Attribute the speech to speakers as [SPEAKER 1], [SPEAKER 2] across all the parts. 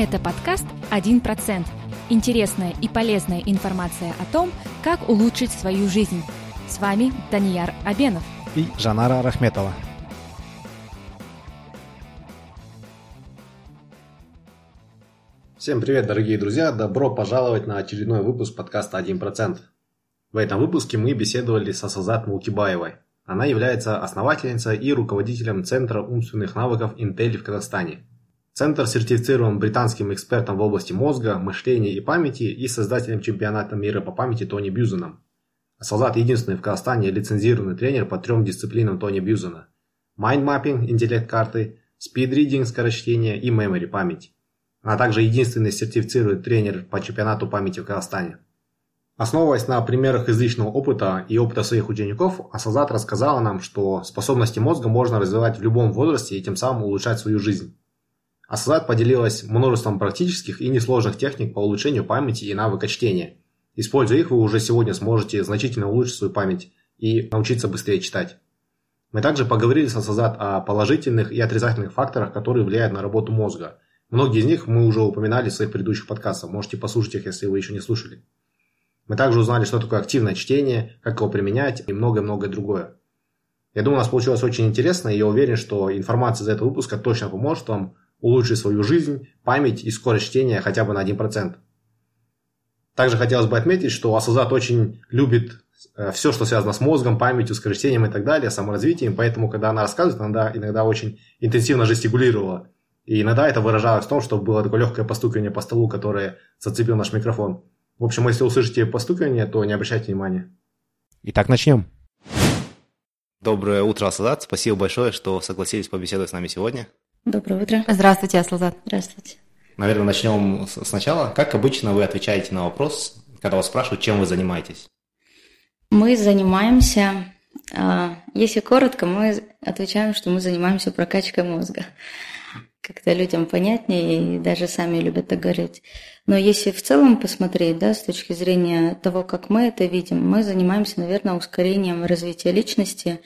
[SPEAKER 1] Это подкаст «1%». Интересная и полезная информация о том, как улучшить свою жизнь. С вами Данияр Абенов
[SPEAKER 2] и Жанара Рахметова.
[SPEAKER 3] Всем привет, дорогие друзья! Добро пожаловать на очередной выпуск подкаста «1%». В этом выпуске мы беседовали с Асазат Мулкибаевой. Она является основательницей и руководителем Центра умственных навыков Intel в Казахстане. Центр сертифицирован британским экспертом в области мозга, мышления и памяти и создателем чемпионата мира по памяти Тони Бьюзеном. Асылзат единственный в Казахстане лицензированный тренер по трем дисциплинам Тони Бьюзена. Mind mapping, интеллект карты, speed reading, скорочтение и memory, память. Она также единственный сертифицированный тренер по чемпионату памяти в Казахстане. Основываясь на примерах из личного опыта и опыта своих учеников, Асылзат рассказала нам, что способности мозга можно развивать в любом возрасте и тем самым улучшать свою жизнь. Асазат поделилась множеством практических и несложных техник по улучшению памяти и навыка чтения. Используя их, вы уже сегодня сможете значительно улучшить свою память и научиться быстрее читать. Мы также поговорили с Асазат о положительных и отрицательных факторах, которые влияют на работу мозга – Многие из них мы уже упоминали в своих предыдущих подкастах. Можете послушать их, если вы еще не слушали. Мы также узнали, что такое активное чтение, как его применять и многое-многое другое. Я думаю, у нас получилось очень интересно, и я уверен, что информация из этого выпуска точно поможет вам улучшить свою жизнь, память и скорость чтения хотя бы на 1%. Также хотелось бы отметить, что Асузат очень любит э, все, что связано с мозгом, памятью, скорочтением и так далее, саморазвитием, поэтому, когда она рассказывает, она иногда очень интенсивно жестикулировала. И иногда это выражалось в том, что было такое легкое постукивание по столу, которое зацепил наш микрофон. В общем, если услышите постукивание, то не обращайте внимания.
[SPEAKER 2] Итак, начнем.
[SPEAKER 3] Доброе утро, Асладат. Спасибо большое, что согласились побеседовать с нами сегодня.
[SPEAKER 4] Доброе утро.
[SPEAKER 1] Здравствуйте, Асладат.
[SPEAKER 4] Здравствуйте.
[SPEAKER 3] Наверное, начнем сначала. Как обычно вы отвечаете на вопрос, когда вас спрашивают, чем вы занимаетесь?
[SPEAKER 4] Мы занимаемся, а, если коротко, мы отвечаем, что мы занимаемся прокачкой мозга как-то людям понятнее и даже сами любят так говорить. Но если в целом посмотреть, да, с точки зрения того, как мы это видим, мы занимаемся, наверное, ускорением развития личности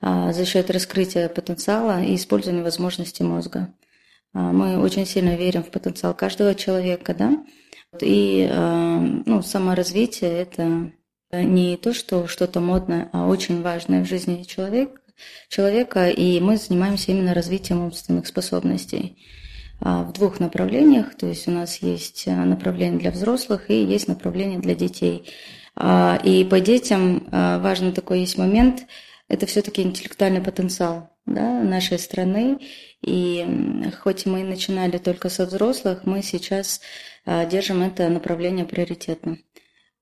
[SPEAKER 4] за счет раскрытия потенциала и использования возможностей мозга. А, мы очень сильно верим в потенциал каждого человека, да, и а, ну, саморазвитие – это не то, что что-то модное, а очень важное в жизни человека, человека, и мы занимаемся именно развитием умственных способностей а, в двух направлениях. То есть у нас есть а, направление для взрослых и есть направление для детей. А, и по детям важный такой есть момент, это все-таки интеллектуальный потенциал да, нашей страны. И хоть мы начинали только со взрослых, мы сейчас держим это направление приоритетным.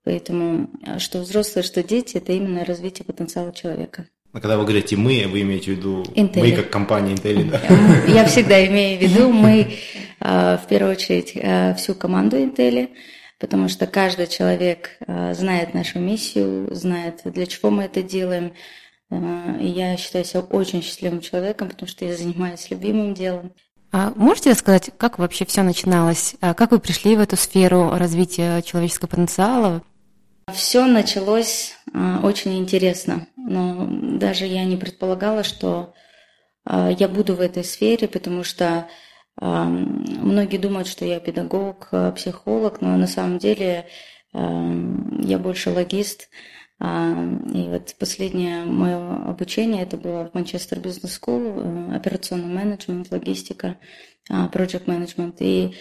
[SPEAKER 4] Поэтому что взрослые, что дети – это именно развитие потенциала человека.
[SPEAKER 3] А когда вы говорите «мы», вы имеете в виду
[SPEAKER 4] Intel.
[SPEAKER 3] мы как компания Intel, да?
[SPEAKER 4] Я всегда имею в виду мы, а, в первую очередь, а, всю команду Intel, потому что каждый человек а, знает нашу миссию, знает, для чего мы это делаем. И я считаю себя очень счастливым человеком, потому что я занимаюсь любимым делом.
[SPEAKER 1] А можете рассказать, как вообще все начиналось? Как вы пришли в эту сферу развития человеческого потенциала?
[SPEAKER 4] Все началось а, очень интересно, но даже я не предполагала, что а, я буду в этой сфере, потому что а, многие думают, что я педагог, психолог, но на самом деле я больше логист. И вот последнее мое обучение это было в Манчестер Бизнес School, операционный менеджмент, логистика, project management. И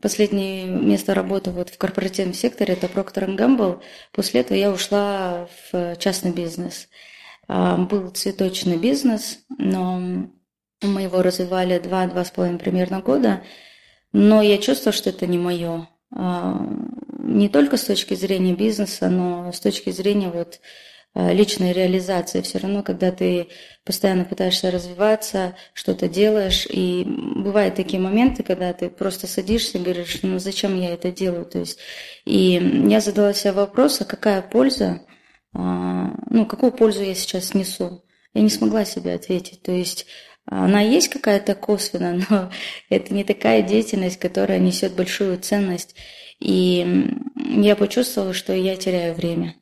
[SPEAKER 4] Последнее место работы вот в корпоративном секторе это Procter Gamble. После этого я ушла в частный бизнес. А, был цветочный бизнес, но мы его развивали два-два с половиной примерно года. Но я чувствовала, что это не мое. Не только с точки зрения бизнеса, но с точки зрения вот Э, личной реализации. Все равно, когда ты постоянно пытаешься развиваться, что-то делаешь, и бывают такие моменты, когда ты просто садишься и говоришь, ну зачем я это делаю? То есть, и я задала себе вопрос, а какая польза, а, ну какую пользу я сейчас несу? Я не смогла себе ответить. То есть она есть какая-то косвенная, но это не такая деятельность, которая несет большую ценность. И я почувствовала, что я теряю время.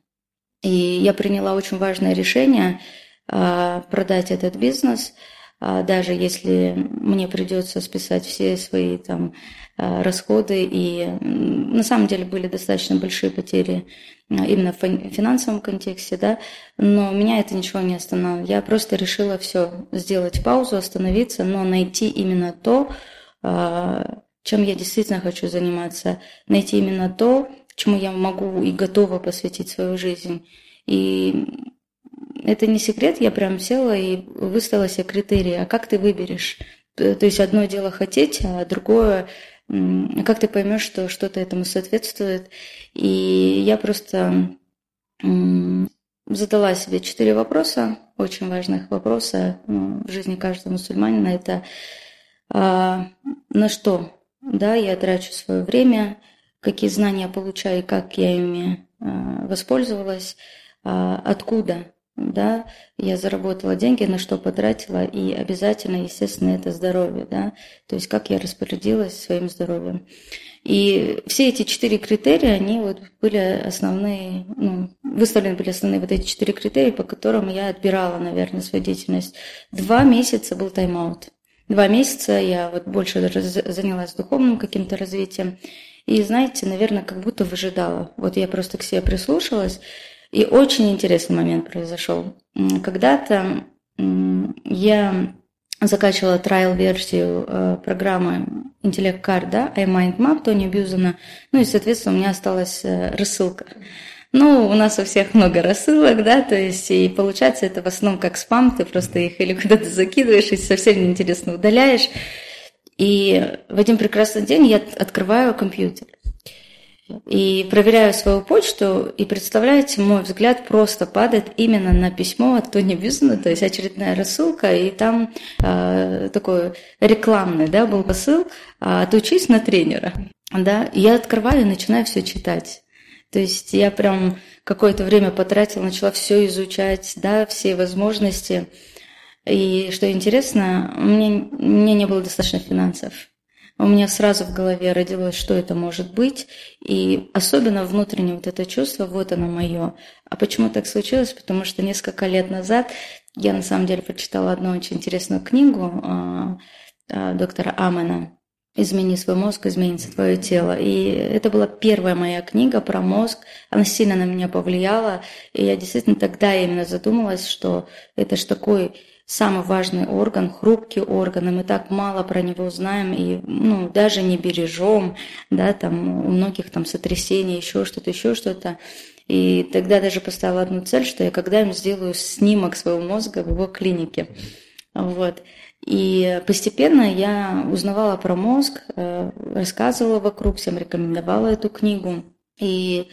[SPEAKER 4] И я приняла очень важное решение а, продать этот бизнес, а даже если мне придется списать все свои там а, расходы, и на самом деле были достаточно большие потери именно в финансовом контексте, да, но меня это ничего не останавливало. Я просто решила все сделать паузу, остановиться, но найти именно то, чем я действительно хочу заниматься, найти именно то, чему я могу и готова посвятить свою жизнь. И это не секрет, я прям села и выставила себе критерии, а как ты выберешь? То есть одно дело хотеть, а другое, как ты поймешь, что что-то этому соответствует. И я просто задала себе четыре вопроса, очень важных вопроса в жизни каждого мусульманина. Это а, на что да, я трачу свое время, какие знания получаю, как я ими а, воспользовалась, а, откуда да, я заработала деньги, на что потратила, и обязательно, естественно, это здоровье, да, то есть как я распорядилась своим здоровьем. И все эти четыре критерия, они вот были основные, ну, выставлены были основные вот эти четыре критерия, по которым я отбирала, наверное, свою деятельность. Два месяца был тайм-аут. Два месяца я вот больше занялась духовным каким-то развитием. И, знаете, наверное, как будто выжидала. Вот я просто к себе прислушалась, и очень интересный момент произошел. Когда-то я закачивала трайл-версию э, программы Intellect Card, да, iMind Map Тони Бьюзена, ну и, соответственно, у меня осталась э, рассылка. Ну, у нас у всех много рассылок, да, то есть, и получается это в основном как спам, ты просто их или куда-то закидываешь и совсем неинтересно удаляешь. И в один прекрасный день я открываю компьютер и проверяю свою почту, и представляете, мой взгляд просто падает именно на письмо от Тони Бьюзена, то есть очередная рассылка, и там э, такой рекламный, да, был посыл «Отучись на тренера». Да, я открываю и начинаю все читать. То есть я прям какое-то время потратила, начала все изучать, да, все возможности. И что интересно, мне, мне не было достаточно финансов. У меня сразу в голове родилось, что это может быть, и особенно внутреннее вот это чувство, вот оно мое. А почему так случилось? Потому что несколько лет назад я на самом деле прочитала одну очень интересную книгу а, а, доктора Амена «Измени свой мозг, изменится твое тело». И это была первая моя книга про мозг. Она сильно на меня повлияла. И я действительно тогда именно задумалась, что это ж такой самый важный орган, хрупкий орган, и мы так мало про него знаем и ну, даже не бережем, да, там у многих там сотрясения, еще что-то, еще что-то. И тогда даже поставила одну цель, что я когда-нибудь сделаю снимок своего мозга в его клинике. Вот. И постепенно я узнавала про мозг, э, рассказывала вокруг, всем рекомендовала эту книгу. И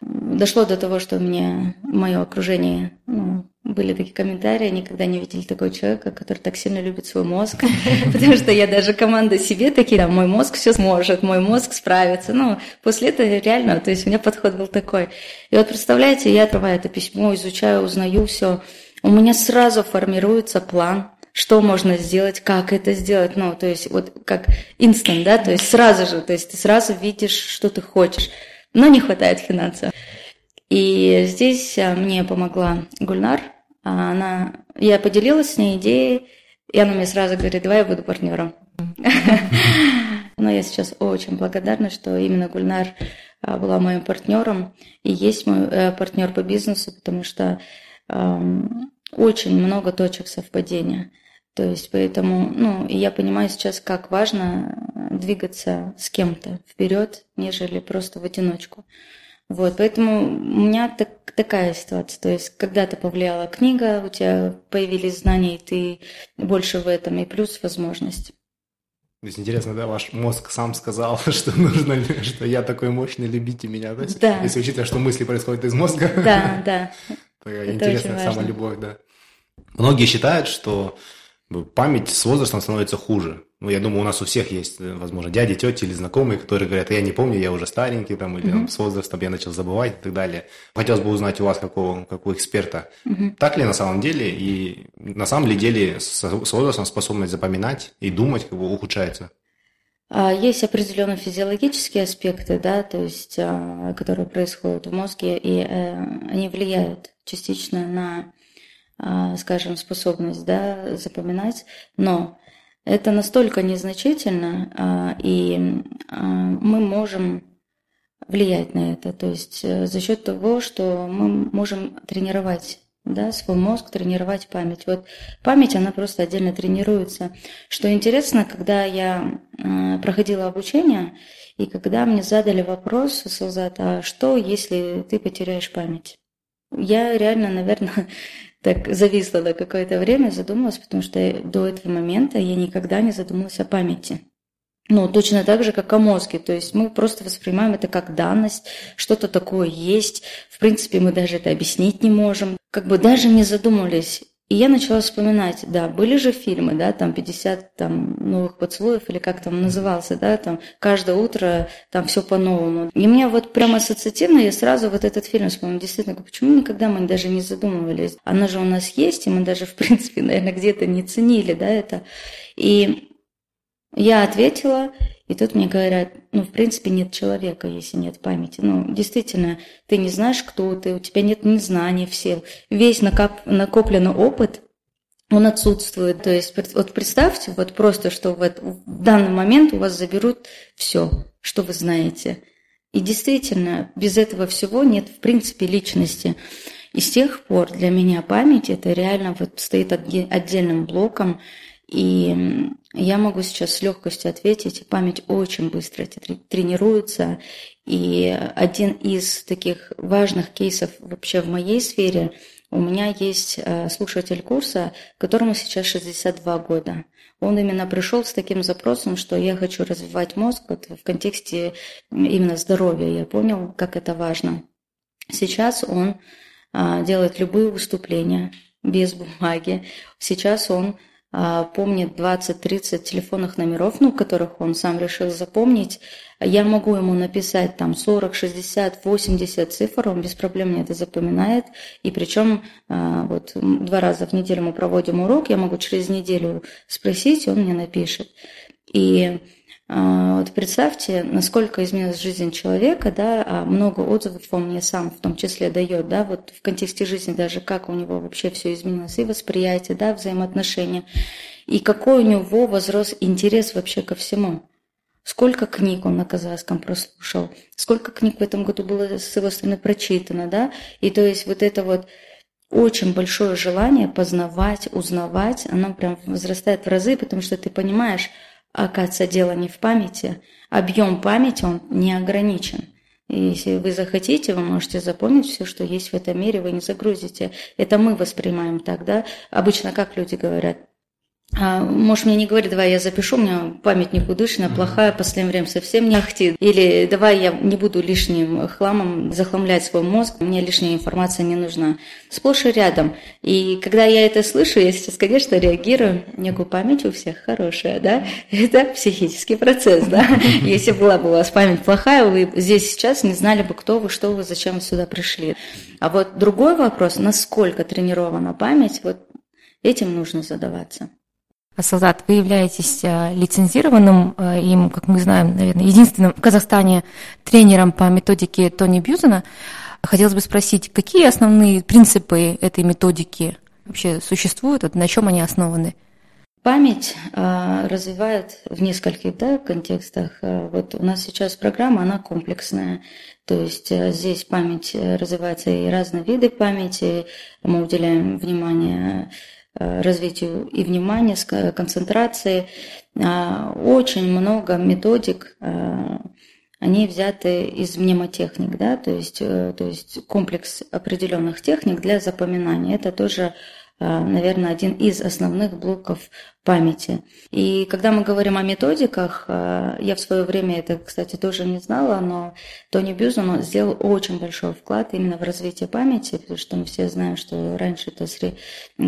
[SPEAKER 4] дошло до того, что у меня мое окружение ну, были такие комментарии, никогда не видели такого человека, который так сильно любит свой мозг, потому что я даже команда себе такие, да, мой мозг все сможет, мой мозг справится. Ну, после этого реально, то есть у меня подход был такой. И вот представляете, я открываю это письмо, изучаю, узнаю все, у меня сразу формируется план, что можно сделать, как это сделать, ну, то есть вот как инстант, да, то есть сразу же, то есть ты сразу видишь, что ты хочешь, но не хватает финансов. И здесь а, мне помогла Гульнар. А, она, я поделилась с ней идеей, и она мне сразу говорит, давай я буду партнером. Но я сейчас очень благодарна, что именно Гульнар а, была моим партнером и есть мой э, партнер по бизнесу, потому что очень много точек совпадения. То есть поэтому, ну, я понимаю сейчас, как важно двигаться с кем-то вперед, нежели просто в одиночку. Вот, поэтому у меня так, такая ситуация. То есть, когда-то повлияла книга, у тебя появились знания, и ты больше в этом, и плюс возможность.
[SPEAKER 2] То есть интересно, да, ваш мозг сам сказал, что нужно, что я такой мощный, любите меня, да?
[SPEAKER 4] Да.
[SPEAKER 2] Если учитывая, что мысли происходят из мозга.
[SPEAKER 4] Да, да.
[SPEAKER 2] Такая интересная самолюбовь, да. Многие считают, что память с возрастом становится хуже. Ну, я думаю, у нас у всех есть, э, возможно, дяди, тети или знакомые, которые говорят, я не помню, я уже старенький, там, или mm-hmm. с возрастом я начал забывать и так далее. Хотелось бы узнать у вас, какого, какого эксперта. Mm-hmm. Так ли на самом деле? И на самом ли деле с, с возрастом способность запоминать и думать как бы ухудшается?
[SPEAKER 4] А, есть определенные физиологические аспекты, да, то есть, а, которые происходят в мозге, и э, они влияют частично на скажем, способность да, запоминать, но это настолько незначительно, и мы можем влиять на это. То есть э, за счет того, что мы можем тренировать да, свой мозг, тренировать память. Вот память, она просто отдельно тренируется. Что интересно, когда я э, проходила обучение, и когда мне задали вопрос, Салзат, а что, если ты потеряешь память? Я реально, наверное, так зависла на какое-то время, задумалась, потому что до этого момента я никогда не задумалась о памяти. Ну, точно так же, как о мозге. То есть мы просто воспринимаем это как данность, что-то такое есть. В принципе, мы даже это объяснить не можем. Как бы даже не задумывались. И я начала вспоминать, да, были же фильмы, да, там 50 там, новых поцелуев, или как там назывался, да, там каждое утро там все по-новому. И мне вот прямо ассоциативно я сразу вот этот фильм вспомнила. Действительно, почему никогда мы даже не задумывались? Она же у нас есть, и мы даже, в принципе, наверное, где-то не ценили, да, это. И я ответила, и тут мне говорят, ну, в принципе, нет человека, если нет памяти. Ну, действительно, ты не знаешь, кто ты, у тебя нет ни знаний все. Весь накоп, накопленный опыт, он отсутствует. То есть, вот представьте, вот просто, что вот в данный момент у вас заберут все, что вы знаете. И действительно, без этого всего нет, в принципе, личности. И с тех пор для меня память это реально вот стоит отдельным блоком. И я могу сейчас с легкостью ответить, память очень быстро тренируется. И один из таких важных кейсов вообще в моей сфере, у меня есть э, слушатель курса, которому сейчас 62 года. Он именно пришел с таким запросом, что я хочу развивать мозг вот в контексте именно здоровья. Я понял, как это важно. Сейчас он а, делает любые выступления без бумаги. Сейчас он помнит 20-30 телефонных номеров, ну, которых он сам решил запомнить. Я могу ему написать там 40, 60, 80 цифр, он без проблем мне это запоминает. И причем а, вот два раза в неделю мы проводим урок, я могу через неделю спросить, он мне напишет. И а, вот представьте, насколько изменилась жизнь человека, да, а много отзывов он мне сам в том числе дает, да, вот в контексте жизни даже как у него вообще все изменилось, и восприятие, да, взаимоотношения, и какой у него возрос интерес вообще ко всему. Сколько книг он на казахском прослушал, сколько книг в этом году было с его стороны прочитано, да, и то есть вот это вот очень большое желание познавать, узнавать, оно прям возрастает в разы, потому что ты понимаешь, Оказывается, дело не в памяти. Объем памяти, он не ограничен. Если вы захотите, вы можете запомнить все, что есть в этом мире, вы не загрузите. Это мы воспринимаем так, да? Обычно как люди говорят, а, можешь мне не говорить, давай я запишу, у меня память никудышная, плохая, в последнее время совсем не ахтит. Или давай я не буду лишним хламом захламлять свой мозг, мне лишняя информация не нужна. Сплошь и рядом. И когда я это слышу, я сейчас, конечно, реагирую. Некую память у всех хорошая, да? Это психический процесс, да? Если была бы у вас память плохая, вы здесь сейчас не знали бы, кто вы, что вы, зачем вы сюда пришли. А вот другой вопрос, насколько тренирована память, вот этим нужно задаваться.
[SPEAKER 1] Солдат, вы являетесь э, лицензированным э, им, как мы знаем, наверное, единственным в Казахстане тренером по методике Тони Бьюзена. Хотелось бы спросить, какие основные принципы этой методики вообще существуют, на чем они основаны?
[SPEAKER 4] Память э, развивает в нескольких да, контекстах. Вот у нас сейчас программа, она комплексная. То есть здесь память развивается и разные виды памяти. Мы уделяем внимание развитию и внимания, концентрации. А, очень много методик, э, они взяты из мнемотехник, да, то есть, э, то есть комплекс определенных техник для запоминания. Это тоже Э, наверное, один из основных блоков памяти. И когда мы говорим о методиках, э, я в свое время это, кстати, тоже не знала, но Тони Бюзон сделал очень большой вклад именно в развитие памяти, потому что мы все знаем, что раньше это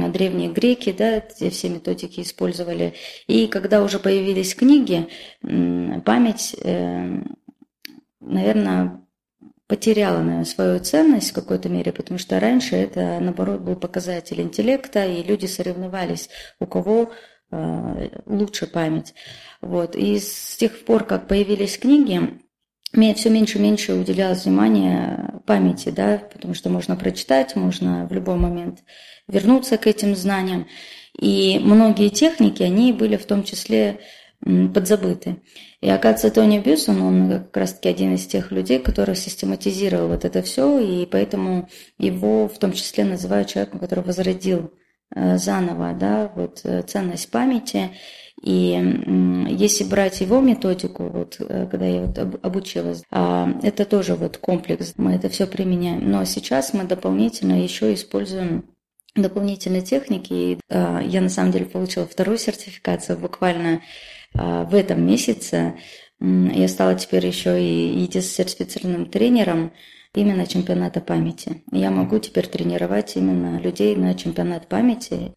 [SPEAKER 4] древние греки, да, все методики использовали. И когда уже появились книги, память, э, наверное, потеряла, наверное, свою ценность в какой-то мере, потому что раньше это, наоборот, был показатель интеллекта, и люди соревновались, у кого э, лучше память. Вот. И с тех пор, как появились книги, все меньше и меньше уделялось внимания памяти, да, потому что можно прочитать, можно в любой момент вернуться к этим знаниям. И многие техники, они были в том числе подзабыты. И оказывается, Тони Бюсон, он как раз-таки один из тех людей, который систематизировал вот это все, и поэтому его в том числе называют человеком, который возродил э, заново да, вот, э, ценность памяти. И если брать его методику, вот, э, когда я вот обучилась, а, это тоже вот комплекс, мы это все применяем. Но сейчас мы дополнительно еще используем дополнительные техники. Я на самом деле получила вторую сертификацию буквально в этом месяце. Я стала теперь еще и сертифицированным тренером именно чемпионата памяти. Я могу теперь тренировать именно людей на чемпионат памяти.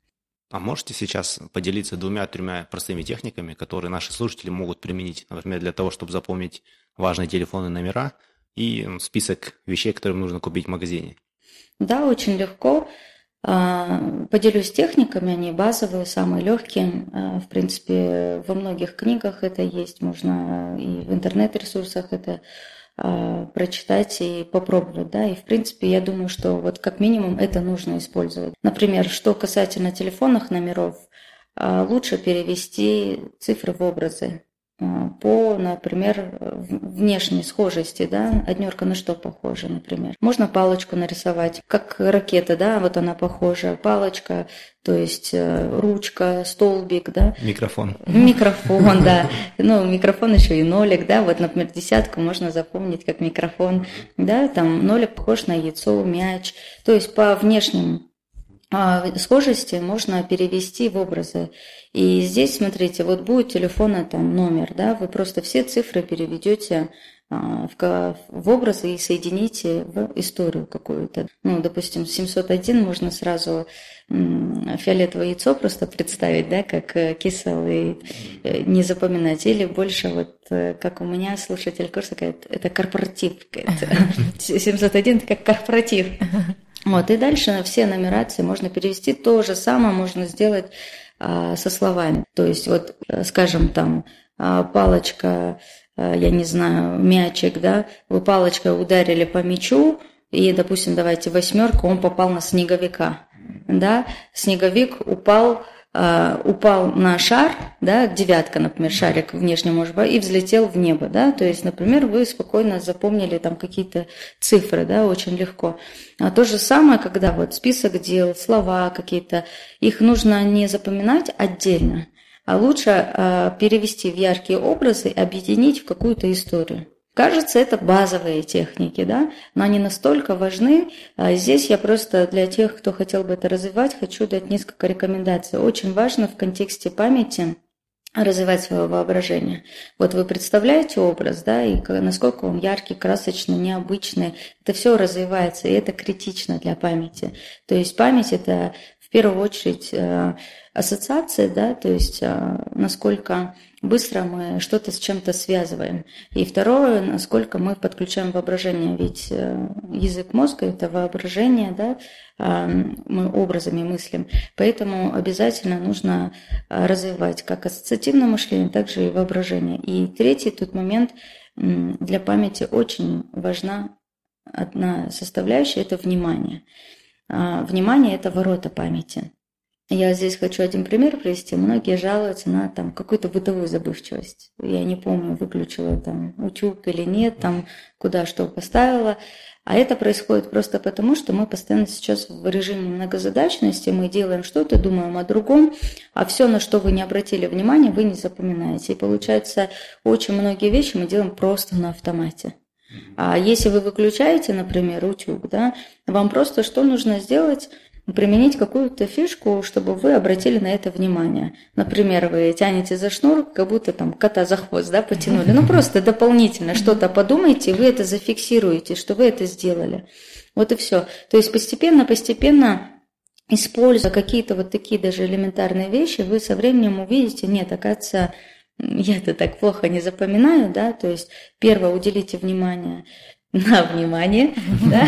[SPEAKER 2] А можете сейчас поделиться двумя-тремя простыми техниками, которые наши слушатели могут применить, например, для того, чтобы запомнить важные телефонные номера и список вещей, которые нужно купить в магазине?
[SPEAKER 4] Да, очень легко. А, поделюсь техниками, они базовые, самые легкие. А, в принципе, во многих книгах это есть, можно и в интернет-ресурсах это а, прочитать и попробовать, да, и в принципе я думаю, что вот как минимум это нужно использовать. Например, что касательно телефонных номеров, лучше перевести цифры в образы. А, по, например, внешней схожести, да, однерка на что похожа, например. Можно палочку нарисовать, как ракета, да, вот она похожа, палочка, то есть э, ручка, столбик, да.
[SPEAKER 2] Микрофон.
[SPEAKER 4] Микрофон, да. Ну, микрофон еще и нолик, да, вот, например, десятку можно запомнить как микрофон, да, там нолик похож на яйцо, мяч, то есть по внешним а, схожести можно перевести в образы. И здесь, смотрите, вот будет телефона там номер, да, вы просто все цифры переведете а, в, в образы и соедините в историю какую-то. Ну, допустим, 701 можно сразу фиолетовое яйцо просто представить, да, как э, кисел и э, не запоминать. Или больше вот, э, как у меня слушатель курса говорит, это корпоратив. 701 это как корпоратив. Вот, и дальше все нумерации можно перевести. То же самое можно сделать а, со словами. То есть, вот, э, скажем, там, а, палочка, а, я не знаю, мячик, да, вы палочкой ударили по мячу, и, допустим, давайте восьмерка, он попал на снеговика, да, снеговик упал а, упал на шар, да, девятка, например, шарик внешне может быть, и взлетел в небо, да, то есть, например, вы спокойно запомнили там какие-то цифры, да, очень легко. А то же самое, когда вот список дел, слова какие-то, их нужно не запоминать отдельно, а лучше а, перевести в яркие образы, объединить в какую-то историю. Кажется, это базовые техники, да, но они настолько важны. А здесь я просто для тех, кто хотел бы это развивать, хочу дать несколько рекомендаций. Очень важно в контексте памяти развивать свое воображение. Вот вы представляете образ, да, и насколько он яркий, красочный, необычный. Это все развивается, и это критично для памяти. То есть память – это в первую очередь э, ассоциация, да, то есть э, насколько быстро мы что-то с чем-то связываем. И второе, насколько мы подключаем воображение. Ведь э, язык мозга – это воображение, да, а, мы образами мыслим. Поэтому обязательно нужно а, развивать как ассоциативное мышление, так же и воображение. И третий тут момент для памяти очень важна одна составляющая – это внимание. А, внимание – это ворота памяти. Я здесь хочу один пример привести. Многие жалуются на там какую-то бытовую забывчивость. Я не помню, выключила там утюг или нет, там куда что поставила. А это происходит просто потому, что мы постоянно сейчас в режиме многозадачности, мы делаем что-то, думаем о другом, а все, на что вы не обратили внимания, вы не запоминаете. И получается, очень многие вещи мы делаем просто на автомате. А если вы выключаете, например, утюг, да, вам просто что нужно сделать? Применить какую-то фишку, чтобы вы обратили на это внимание. Например, вы тянете за шнур, как будто там кота за хвост, да, потянули. Ну, просто дополнительно что-то подумайте, вы это зафиксируете, что вы это сделали. Вот и все. То есть постепенно, постепенно используя какие-то вот такие даже элементарные вещи, вы со временем увидите, нет, оказывается, я это так плохо не запоминаю, да, то есть первое, уделите внимание на внимание, да,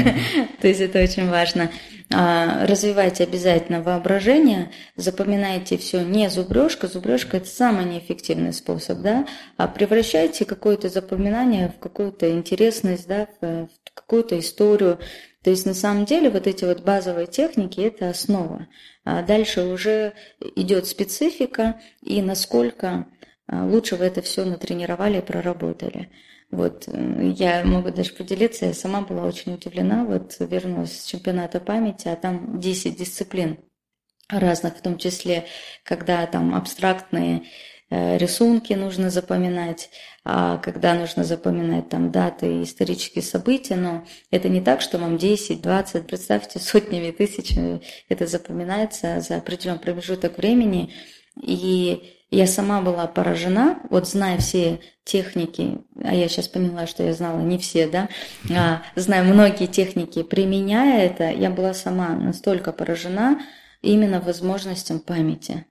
[SPEAKER 4] то есть это очень важно. А, развивайте обязательно воображение, запоминайте все не зубрежка, зубрежка это самый неэффективный способ, да, а превращайте какое-то запоминание в какую-то интересность, да, в какую-то историю. То есть на самом деле вот эти вот базовые техники – это основа. А дальше уже идет специфика и насколько а, лучше вы это все натренировали и проработали. Вот, э, я могу даже поделиться, я сама была очень удивлена, вот вернулась с чемпионата памяти, а там 10 дисциплин разных, в том числе, когда там абстрактные э, рисунки нужно запоминать, а когда нужно запоминать там даты и исторические события, но это не так, что вам 10, 20, представьте, сотнями, тысячами это запоминается за определенный промежуток времени, и я сама была поражена, вот зная все техники, а я сейчас поняла, что я знала не все, да, а, зная многие техники, применяя это, я была сама настолько поражена именно возможностям памяти.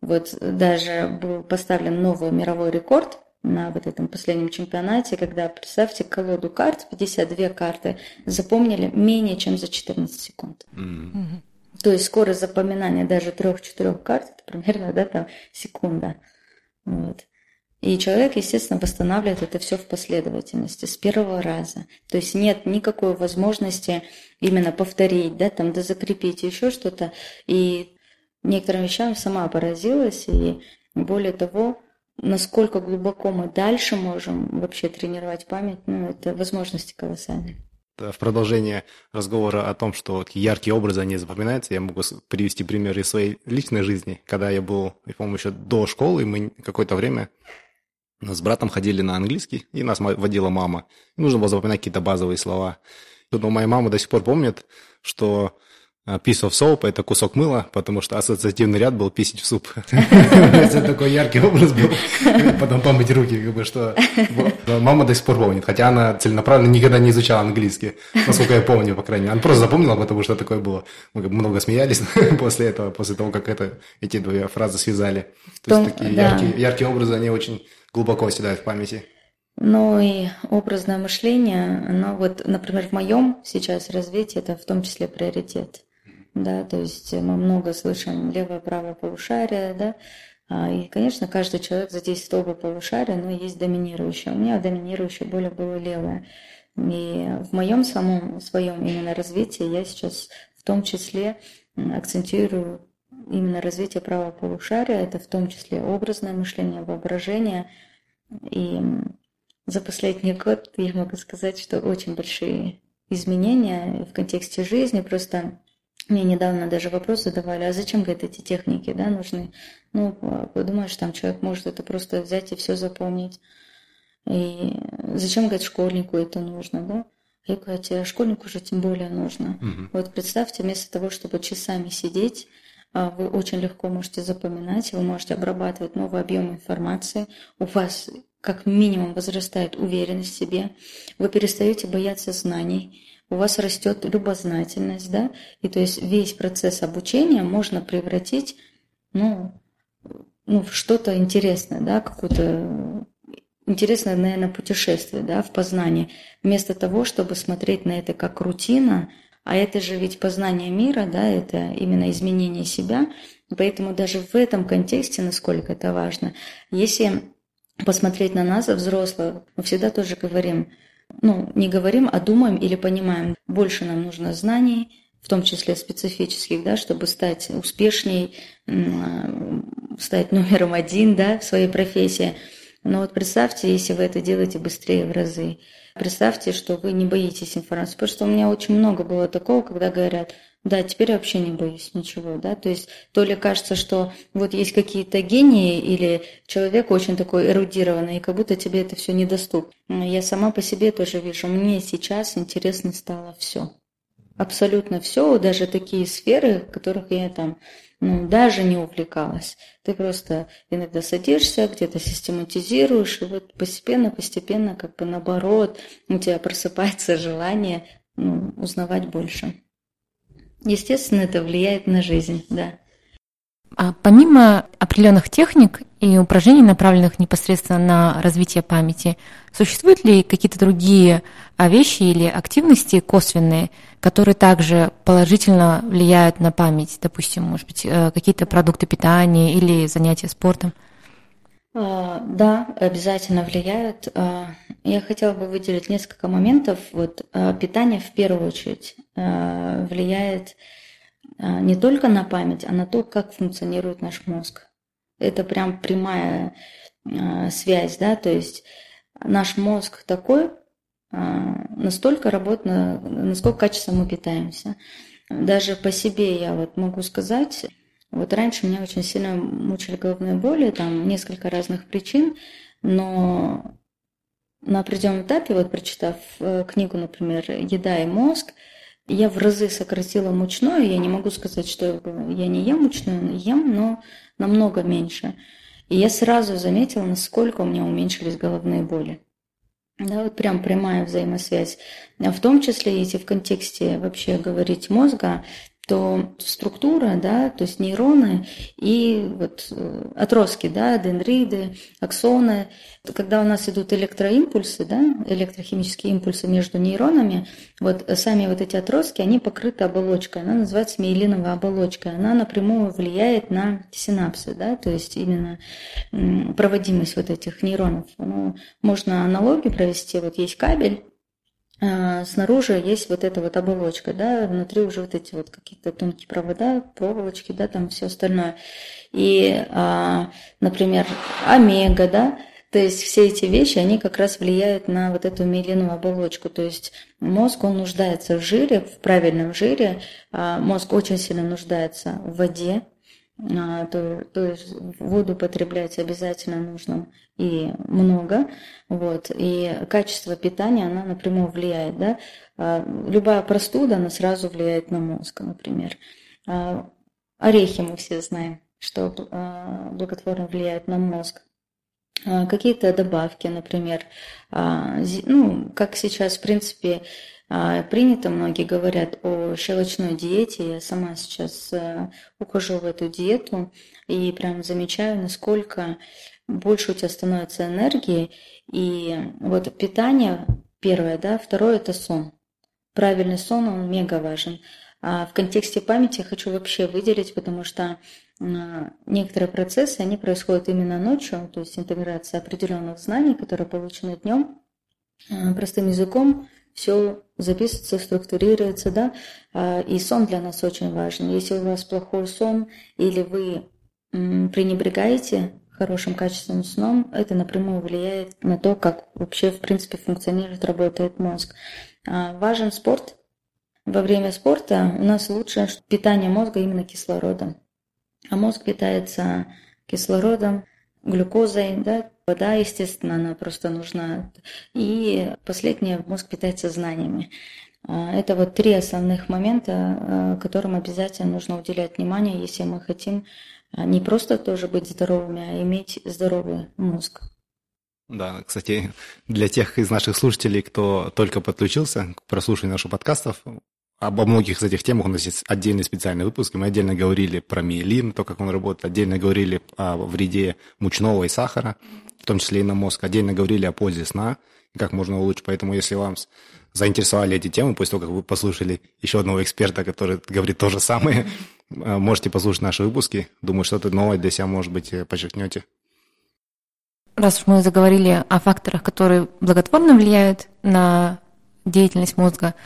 [SPEAKER 4] Вот даже был поставлен новый мировой рекорд на вот этом последнем чемпионате, когда, представьте, колоду карт, 52 карты, запомнили менее чем за 14 секунд. Mm-hmm. То есть скорость запоминания даже трех-четырех карт, это примерно, да, там, секунда. Вот. И человек, естественно, восстанавливает это все в последовательности с первого раза. То есть нет никакой возможности именно повторить, да, там, да закрепить еще что-то. И некоторым вещам сама поразилась. И более того, насколько глубоко мы дальше можем вообще тренировать память, ну, это возможности колоссальные.
[SPEAKER 2] Э, в продолжение разговора о том, что яркие образы, они запоминаются, я могу привести пример из своей личной жизни. Когда я был, я помню, еще до школы, мы какое-то время с братом ходили на английский, и нас водила мама. Нужно было запоминать какие-то базовые слова. Но моя мама до сих пор помнит, что piece of soap – это кусок мыла, потому что ассоциативный ряд был писить в суп. Это такой яркий образ был. Потом помыть руки, как бы, что мама до сих пор помнит, хотя она целенаправленно никогда не изучала английский, насколько я помню, по крайней мере. Она просто запомнила, потому что такое было. Мы много смеялись после этого, после того, как это, эти две фразы связали. То есть такие яркие, яркие образы, они очень глубоко оседают в памяти.
[SPEAKER 4] Ну и образное мышление, оно вот, например, в моем сейчас развитии это в том числе приоритет да, то есть мы много слышим левое-правое полушарие, да, а, и, конечно, каждый человек задействует оба полушария, но есть доминирующее. У меня доминирующее более было левое. И в моем самом своем именно развитии я сейчас в том числе акцентирую именно развитие правого полушария, это в том числе образное мышление, воображение. И за последний год я могу сказать, что очень большие изменения в контексте жизни, просто мне недавно даже вопрос задавали, а зачем, говорит, эти техники, да, нужны? Ну, подумаешь, там человек может это просто взять и все запомнить. И зачем, говорит, школьнику это нужно, да? Я говорю, а школьнику же тем более нужно. Угу. Вот представьте, вместо того, чтобы часами сидеть, а, вы очень легко можете запоминать, вы можете обрабатывать новый объем информации, у вас как минимум возрастает уверенность в себе, вы перестаете бояться знаний, у вас растет любознательность, да, и то есть весь процесс обучения можно превратить, ну, ну в что-то интересное, да, какое-то интересное, наверное, путешествие, да, в познание, вместо того, чтобы смотреть на это как рутина, а это же ведь познание мира, да, это именно изменение себя, поэтому даже в этом контексте, насколько это важно, если посмотреть на нас, взрослых, мы всегда тоже говорим – ну, не говорим, а думаем или понимаем. Больше нам нужно знаний, в том числе специфических, да, чтобы стать успешней, стать номером один да, в своей профессии. Но вот представьте, если вы это делаете быстрее в разы. Представьте, что вы не боитесь информации. Потому что у меня очень много было такого, когда говорят, да, теперь вообще не боюсь ничего, да, то есть то ли кажется, что вот есть какие-то гении или человек очень такой эрудированный, и как будто тебе это все недоступно. Я сама по себе тоже вижу, мне сейчас интересно стало все. Абсолютно все, даже такие сферы, в которых я там ну, даже не увлекалась. Ты просто иногда садишься, где-то систематизируешь, и вот постепенно-постепенно, как бы наоборот, у тебя просыпается желание ну, узнавать больше. Естественно, это влияет на жизнь, да.
[SPEAKER 1] А помимо определенных техник и упражнений, направленных непосредственно на развитие памяти, существуют ли какие-то другие а, вещи или активности косвенные, которые также положительно влияют на память? Допустим, может быть, э, какие-то продукты питания или занятия спортом?
[SPEAKER 4] А, да, обязательно влияют. А, я хотела бы выделить несколько моментов. Вот питание в первую очередь влияет не только на память, а на то, как функционирует наш мозг это прям прямая связь, да, то есть наш мозг такой, настолько работает, насколько качественно мы питаемся. Даже по себе я вот могу сказать, вот раньше меня очень сильно мучили головные боли, там несколько разных причин, но на определенном этапе, вот прочитав э, книгу, например, «Еда и мозг», я в разы сократила мучное. Я не могу сказать, что я не ем мучное, ем, но намного меньше. И я сразу заметила, насколько у меня уменьшились головные боли. Да, вот прям прямая взаимосвязь. А в том числе, если в контексте вообще говорить мозга, то структура, да, то есть нейроны и вот э, отростки, да, дендриды, аксоны, когда у нас идут электроимпульсы, да, электрохимические импульсы между нейронами, вот сами вот эти отростки, они покрыты оболочкой, она называется миелиновая оболочка, она напрямую влияет на синапсы, да, то есть именно проводимость вот этих нейронов. Ну, можно аналогию провести, вот есть кабель, снаружи есть вот эта вот оболочка, да, внутри уже вот эти вот какие-то тонкие провода, проволочки, да, там все остальное. И, а, например, омега, да, то есть все эти вещи, они как раз влияют на вот эту миелиновую оболочку. То есть мозг, он нуждается в жире, в правильном жире. А мозг очень сильно нуждается в воде, а, то, то есть воду потреблять обязательно нужно и много, вот, и качество питания, она напрямую влияет, да, а, любая простуда, она сразу влияет на мозг, например. А, орехи мы все знаем, что благотворно влияют на мозг. Какие-то добавки, например, ну, как сейчас, в принципе, а, принято, многие говорят о щелочной диете. Я сама сейчас э, ухожу в эту диету и прям замечаю, насколько больше у тебя становится энергии. И вот питание первое, да, второе – это сон. Правильный сон, он мега важен. А в контексте памяти я хочу вообще выделить, потому что некоторые процессы, они происходят именно ночью, то есть интеграция определенных знаний, которые получены днем, э, простым языком, все записывается, структурируется, да, а, и сон для нас очень важен. Если у вас плохой сон или вы пренебрегаете хорошим качественным сном, это напрямую влияет на то, как вообще, в принципе, функционирует, работает мозг. А, важен спорт. Во время спорта у нас лучше питание мозга именно кислородом. А мозг питается кислородом, глюкозой, да, вода, естественно, она просто нужна. И последнее, мозг питается знаниями. А, это вот три основных момента, а, которым обязательно нужно уделять внимание, если мы хотим а, не просто тоже быть здоровыми, а иметь здоровый мозг.
[SPEAKER 2] Да, кстати, для тех из наших слушателей, кто только подключился к прослушиванию наших подкастов, Обо многих из этих темах у нас есть отдельный специальный выпуск. Мы отдельно говорили про миелин, то, как он работает, отдельно говорили о вреде мучного и сахара, в том числе и на мозг, отдельно говорили о пользе сна, как можно улучшить. Поэтому, если вам заинтересовали эти темы, после того, как вы послушали еще одного эксперта, который говорит то же самое, э, можете послушать наши выпуски. Думаю, что-то новое для себя, может быть, э, подчеркнете.
[SPEAKER 1] Раз уж мы заговорили о факторах, которые благотворно влияют на деятельность мозга,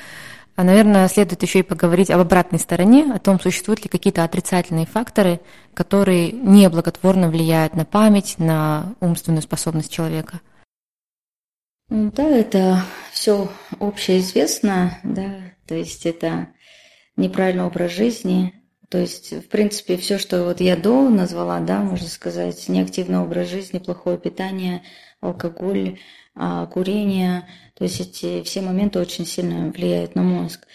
[SPEAKER 1] а, наверное, следует еще и поговорить об обратной стороне, о том, существуют ли какие-то отрицательные факторы, которые неблаготворно влияют на память, на умственную способность человека.
[SPEAKER 4] Да, это все общеизвестно, да, то есть это неправильный образ жизни, то есть, в принципе, все, что вот я до назвала, да, можно сказать, неактивный образ жизни, плохое питание, алкоголь, курение, то есть эти все моменты очень сильно влияют на мозг.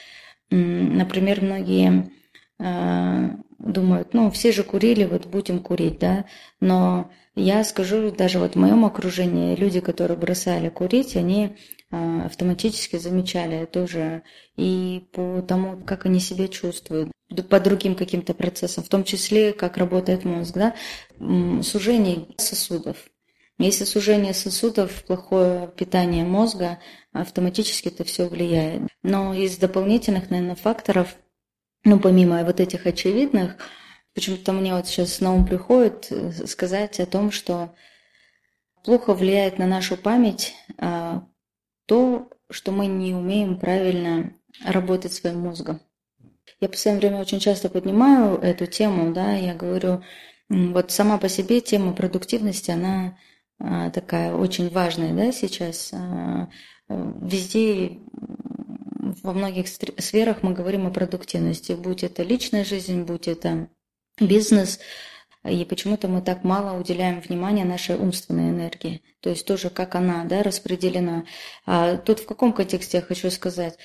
[SPEAKER 4] Например, многие а, думают, ну, все же курили, вот будем курить, да, но я скажу, даже вот в моем окружении люди, которые бросали курить, они а, автоматически замечали тоже и по тому, как они себя чувствуют. по другим каким-то процессам, в том числе, как работает мозг, да, сужение сосудов. Если сужение сосудов, плохое питание мозга, автоматически это все влияет. Но из дополнительных, наверное, факторов, ну, помимо вот этих очевидных, почему-то мне вот сейчас на ум приходит э, сказать о том, что плохо влияет на нашу память а, то, что мы не умеем правильно работать своим мозгом. Я в последнее время очень часто поднимаю эту тему, да, я говорю, вот сама по себе тема продуктивности, она такая очень важная, да, сейчас. А, везде, во многих сферах мы говорим о продуктивности, будь это личная жизнь, будь это бизнес, и почему-то мы так мало уделяем внимания нашей умственной энергии. То есть тоже как она да, распределена. А тут в каком контексте я хочу сказать?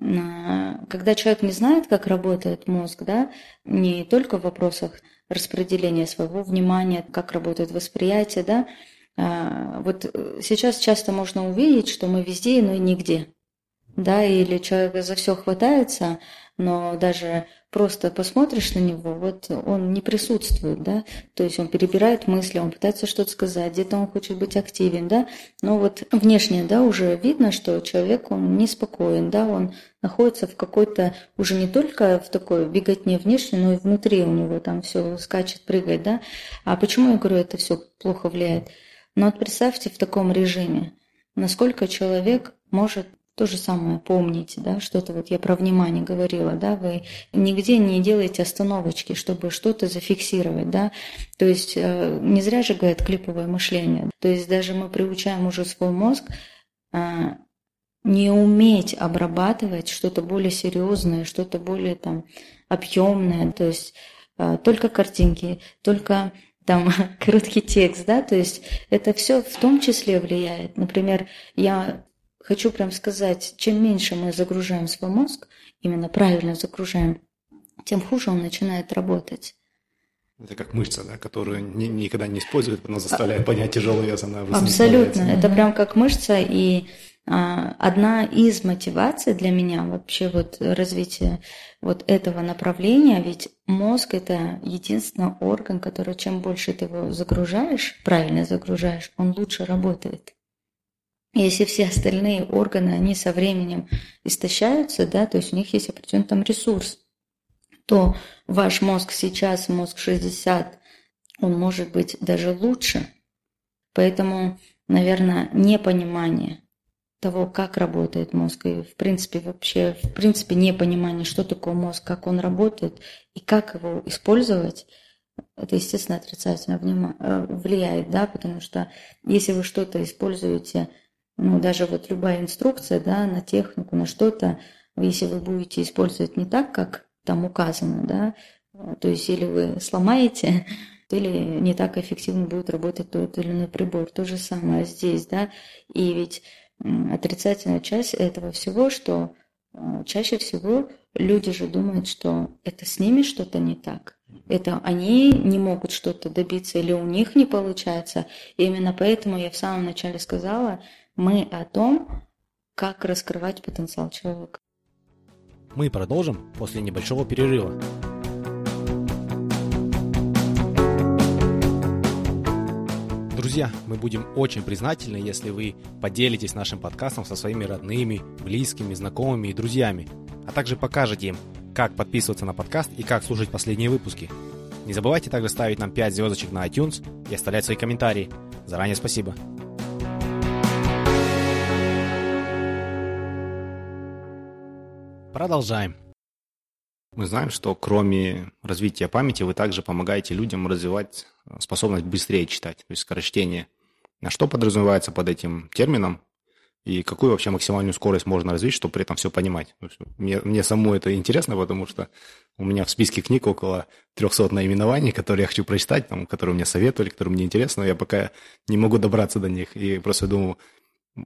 [SPEAKER 4] А, когда человек не знает, как работает мозг, да, не только в вопросах распределения своего внимания, как работает восприятие, да, а, вот э, сейчас часто можно увидеть, что мы везде, но и нигде. Да, или человек за все хватается, но даже просто посмотришь на него, вот он не присутствует, да, то есть он перебирает мысли, он пытается что-то сказать, где-то он хочет быть активен, да, но вот внешне, да, уже видно, что человек, он неспокоен, да, он находится в какой-то, уже не только в такой беготне внешне, но и внутри у него там все скачет, прыгает, да, а почему я говорю, это все плохо влияет? Но вот представьте в таком режиме, насколько человек может то же самое помните, да, что-то вот я про внимание говорила, да, вы нигде не делаете остановочки, чтобы что-то зафиксировать, да, то есть э, не зря же говорят клиповое мышление, то есть даже мы приучаем уже свой мозг э, не уметь обрабатывать что-то более серьезное, что-то более там объемное, то есть э, только картинки, только там короткий текст, да, то есть это все в том числе влияет. Например, я хочу прям сказать, чем меньше мы загружаем свой мозг, именно правильно загружаем, тем хуже он начинает работать.
[SPEAKER 2] Это как мышца, да, которую ни, никогда не используют, но заставляет понять тяжелый вес, она
[SPEAKER 4] Абсолютно, это прям как мышца, и а, одна из мотиваций для меня вообще вот развития вот этого направления, ведь мозг это единственный орган, который чем больше ты его загружаешь, правильно загружаешь, он лучше работает. Если все остальные органы, они со временем истощаются, да, то есть у них есть определенный там ресурс, то ваш мозг сейчас, мозг 60, он может быть даже лучше. Поэтому, наверное, непонимание того, как работает мозг, и в принципе вообще, в принципе, непонимание, что такое мозг, как он работает и как его использовать, это, естественно, отрицательно э, влияет, да, потому что если вы что-то используете ну, даже вот любая инструкция, да, на технику, на что-то, если вы будете использовать не так, как там указано, да, то есть или вы сломаете, или не так эффективно будет работать тот или иной прибор. То же самое здесь, да, и ведь отрицательная часть этого всего, что э, чаще всего люди же думают, что это с ними что-то не так. Это они не могут что-то добиться или у них не получается. И именно поэтому я в самом начале сказала, мы о том, как раскрывать потенциал человека.
[SPEAKER 2] Мы продолжим после небольшого перерыва. Друзья, мы будем очень признательны, если вы поделитесь нашим подкастом со своими родными, близкими, знакомыми и друзьями, а также покажете им, как подписываться на подкаст и как слушать последние выпуски. Не забывайте также ставить нам 5 звездочек на iTunes и оставлять свои комментарии. Заранее спасибо. Продолжаем. Мы знаем, что кроме развития памяти вы также помогаете людям развивать э, способность быстрее читать, то есть скорочтение. А что подразумевается под этим термином и какую вообще максимальную скорость можно развить, чтобы при этом все понимать? Мне, мне самому это интересно, потому что у меня в списке книг около 300 наименований, которые я хочу прочитать, там, которые мне советовали, которые мне интересны, но я пока не могу добраться до них. И просто думаю,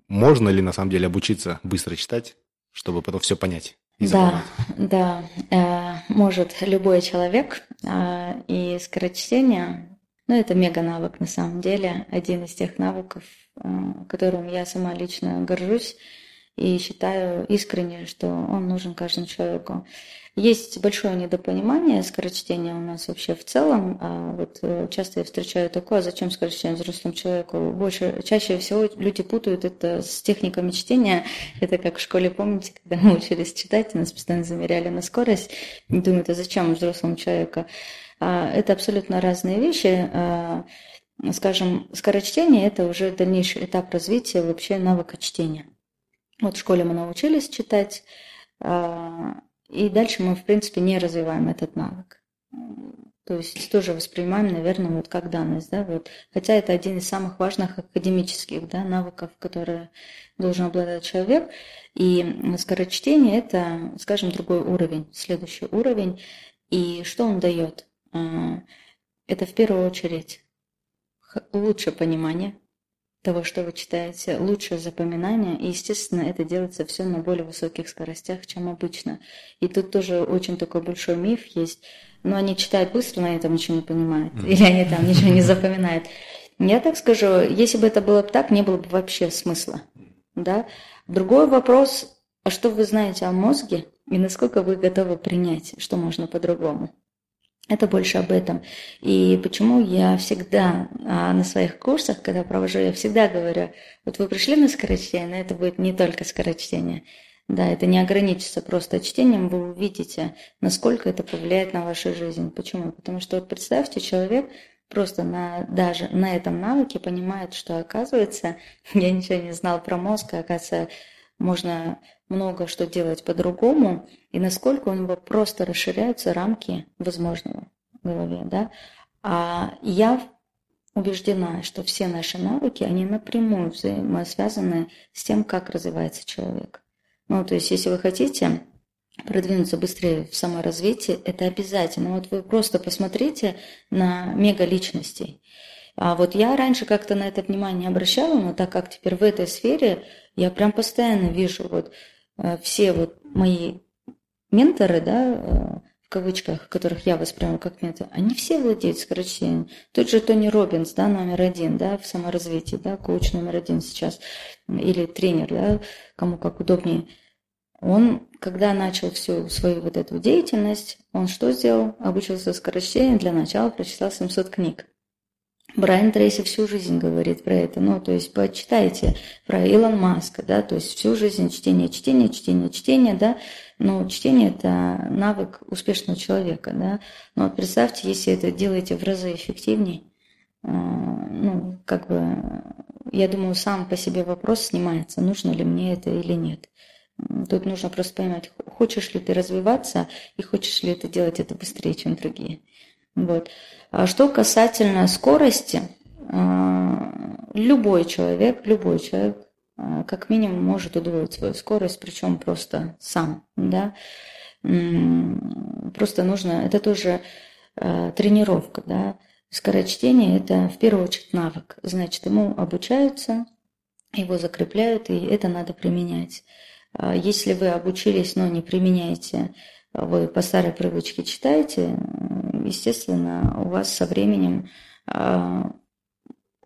[SPEAKER 2] можно ли на самом деле обучиться быстро читать, чтобы потом все понять?
[SPEAKER 4] Да, да, э, может любой человек. Э, и скорочтение, ну, это мега навык на самом деле, один из тех навыков, э, которым я сама лично горжусь. и считаю искренне, что он нужен каждому человеку. Есть большое недопонимание скорочтения у нас вообще в целом. А вот э, часто я встречаю такое, а зачем скорочтение взрослому человеку? Больше, чаще всего люди путают это с техниками чтения. Это как в школе, помните, когда мы учились читать, нас постоянно замеряли на скорость. И думают, а зачем взрослому человеку? А это абсолютно разные вещи. Скажем, скорочтение – это уже дальнейший этап развития вообще навыка чтения. Вот в школе мы научились читать, и дальше мы, в принципе, не развиваем этот навык. То есть тоже воспринимаем, наверное, вот как данность, да, вот. Хотя это один из самых важных академических, да, навыков, которые должен обладать человек. И скорочтение – это, скажем, другой уровень, следующий уровень. И что он дает? А, это в первую очередь лучшее понимание того, что вы читаете, лучшее запоминание, и, естественно, это делается все на более высоких скоростях, чем обычно. И тут тоже очень такой большой миф есть, но они читают быстро, но они там ничего не понимают, mm-hmm. или они там ничего не запоминают. Я так скажу, если бы это было бы так, не было бы вообще смысла. Да? Другой вопрос, а что вы знаете о мозге и насколько вы готовы принять, что можно по-другому? Это больше об этом. И почему я всегда а, на своих курсах, когда провожу, я всегда говорю, вот вы пришли на скорочтение, но это будет не только скорочтение. Да, это не ограничится просто чтением, вы увидите, насколько это повлияет на вашу жизнь. Почему? Потому что вот представьте, человек просто на, даже на этом навыке понимает, что оказывается, я ничего не знал про мозг, а оказывается, можно много что делать по-другому, и насколько у него просто расширяются рамки возможного в голове, да. А я убеждена, что все наши навыки, они напрямую взаимосвязаны с тем, как развивается человек. Ну, то есть, если вы хотите продвинуться быстрее в саморазвитии, это обязательно. Вот вы просто посмотрите на мегаличностей. А вот я раньше как-то на это внимание обращала, но так как теперь в этой сфере я прям постоянно вижу вот э, все вот мои менторы, да, э, в кавычках, которых я воспринимаю как ментор, они все владеют скорочтением. Тот же Тони Робинс, да, номер один, да, в саморазвитии, да, коуч номер один сейчас, или тренер, да, кому как удобнее. Он, когда начал всю свою вот эту деятельность, он что сделал? Обучился скорочтению, для начала прочитал 700 книг. Брайан Трейси всю жизнь говорит про это. Ну, то есть почитайте про Илон Маска, да, то есть всю жизнь чтение, чтение, чтение, чтение, да. Но чтение – это навык успешного человека, да. Но вот представьте, если это делаете в разы эффективнее, э, ну, как бы, я думаю, сам по себе вопрос снимается, нужно ли мне это или нет. Тут нужно просто поймать, хочешь ли ты развиваться и хочешь ли ты делать это быстрее, чем другие. Вот. А что касательно скорости, а, любой человек, любой человек а, как минимум может удвоить свою скорость, причем просто сам, да. Просто нужно, это тоже тренировка, да. Скорочтение – это в первую очередь навык, значит, ему обучаются, его закрепляют, и это надо применять. Если вы обучились, но не применяете, вы по старой привычке читаете, естественно, у вас со временем э,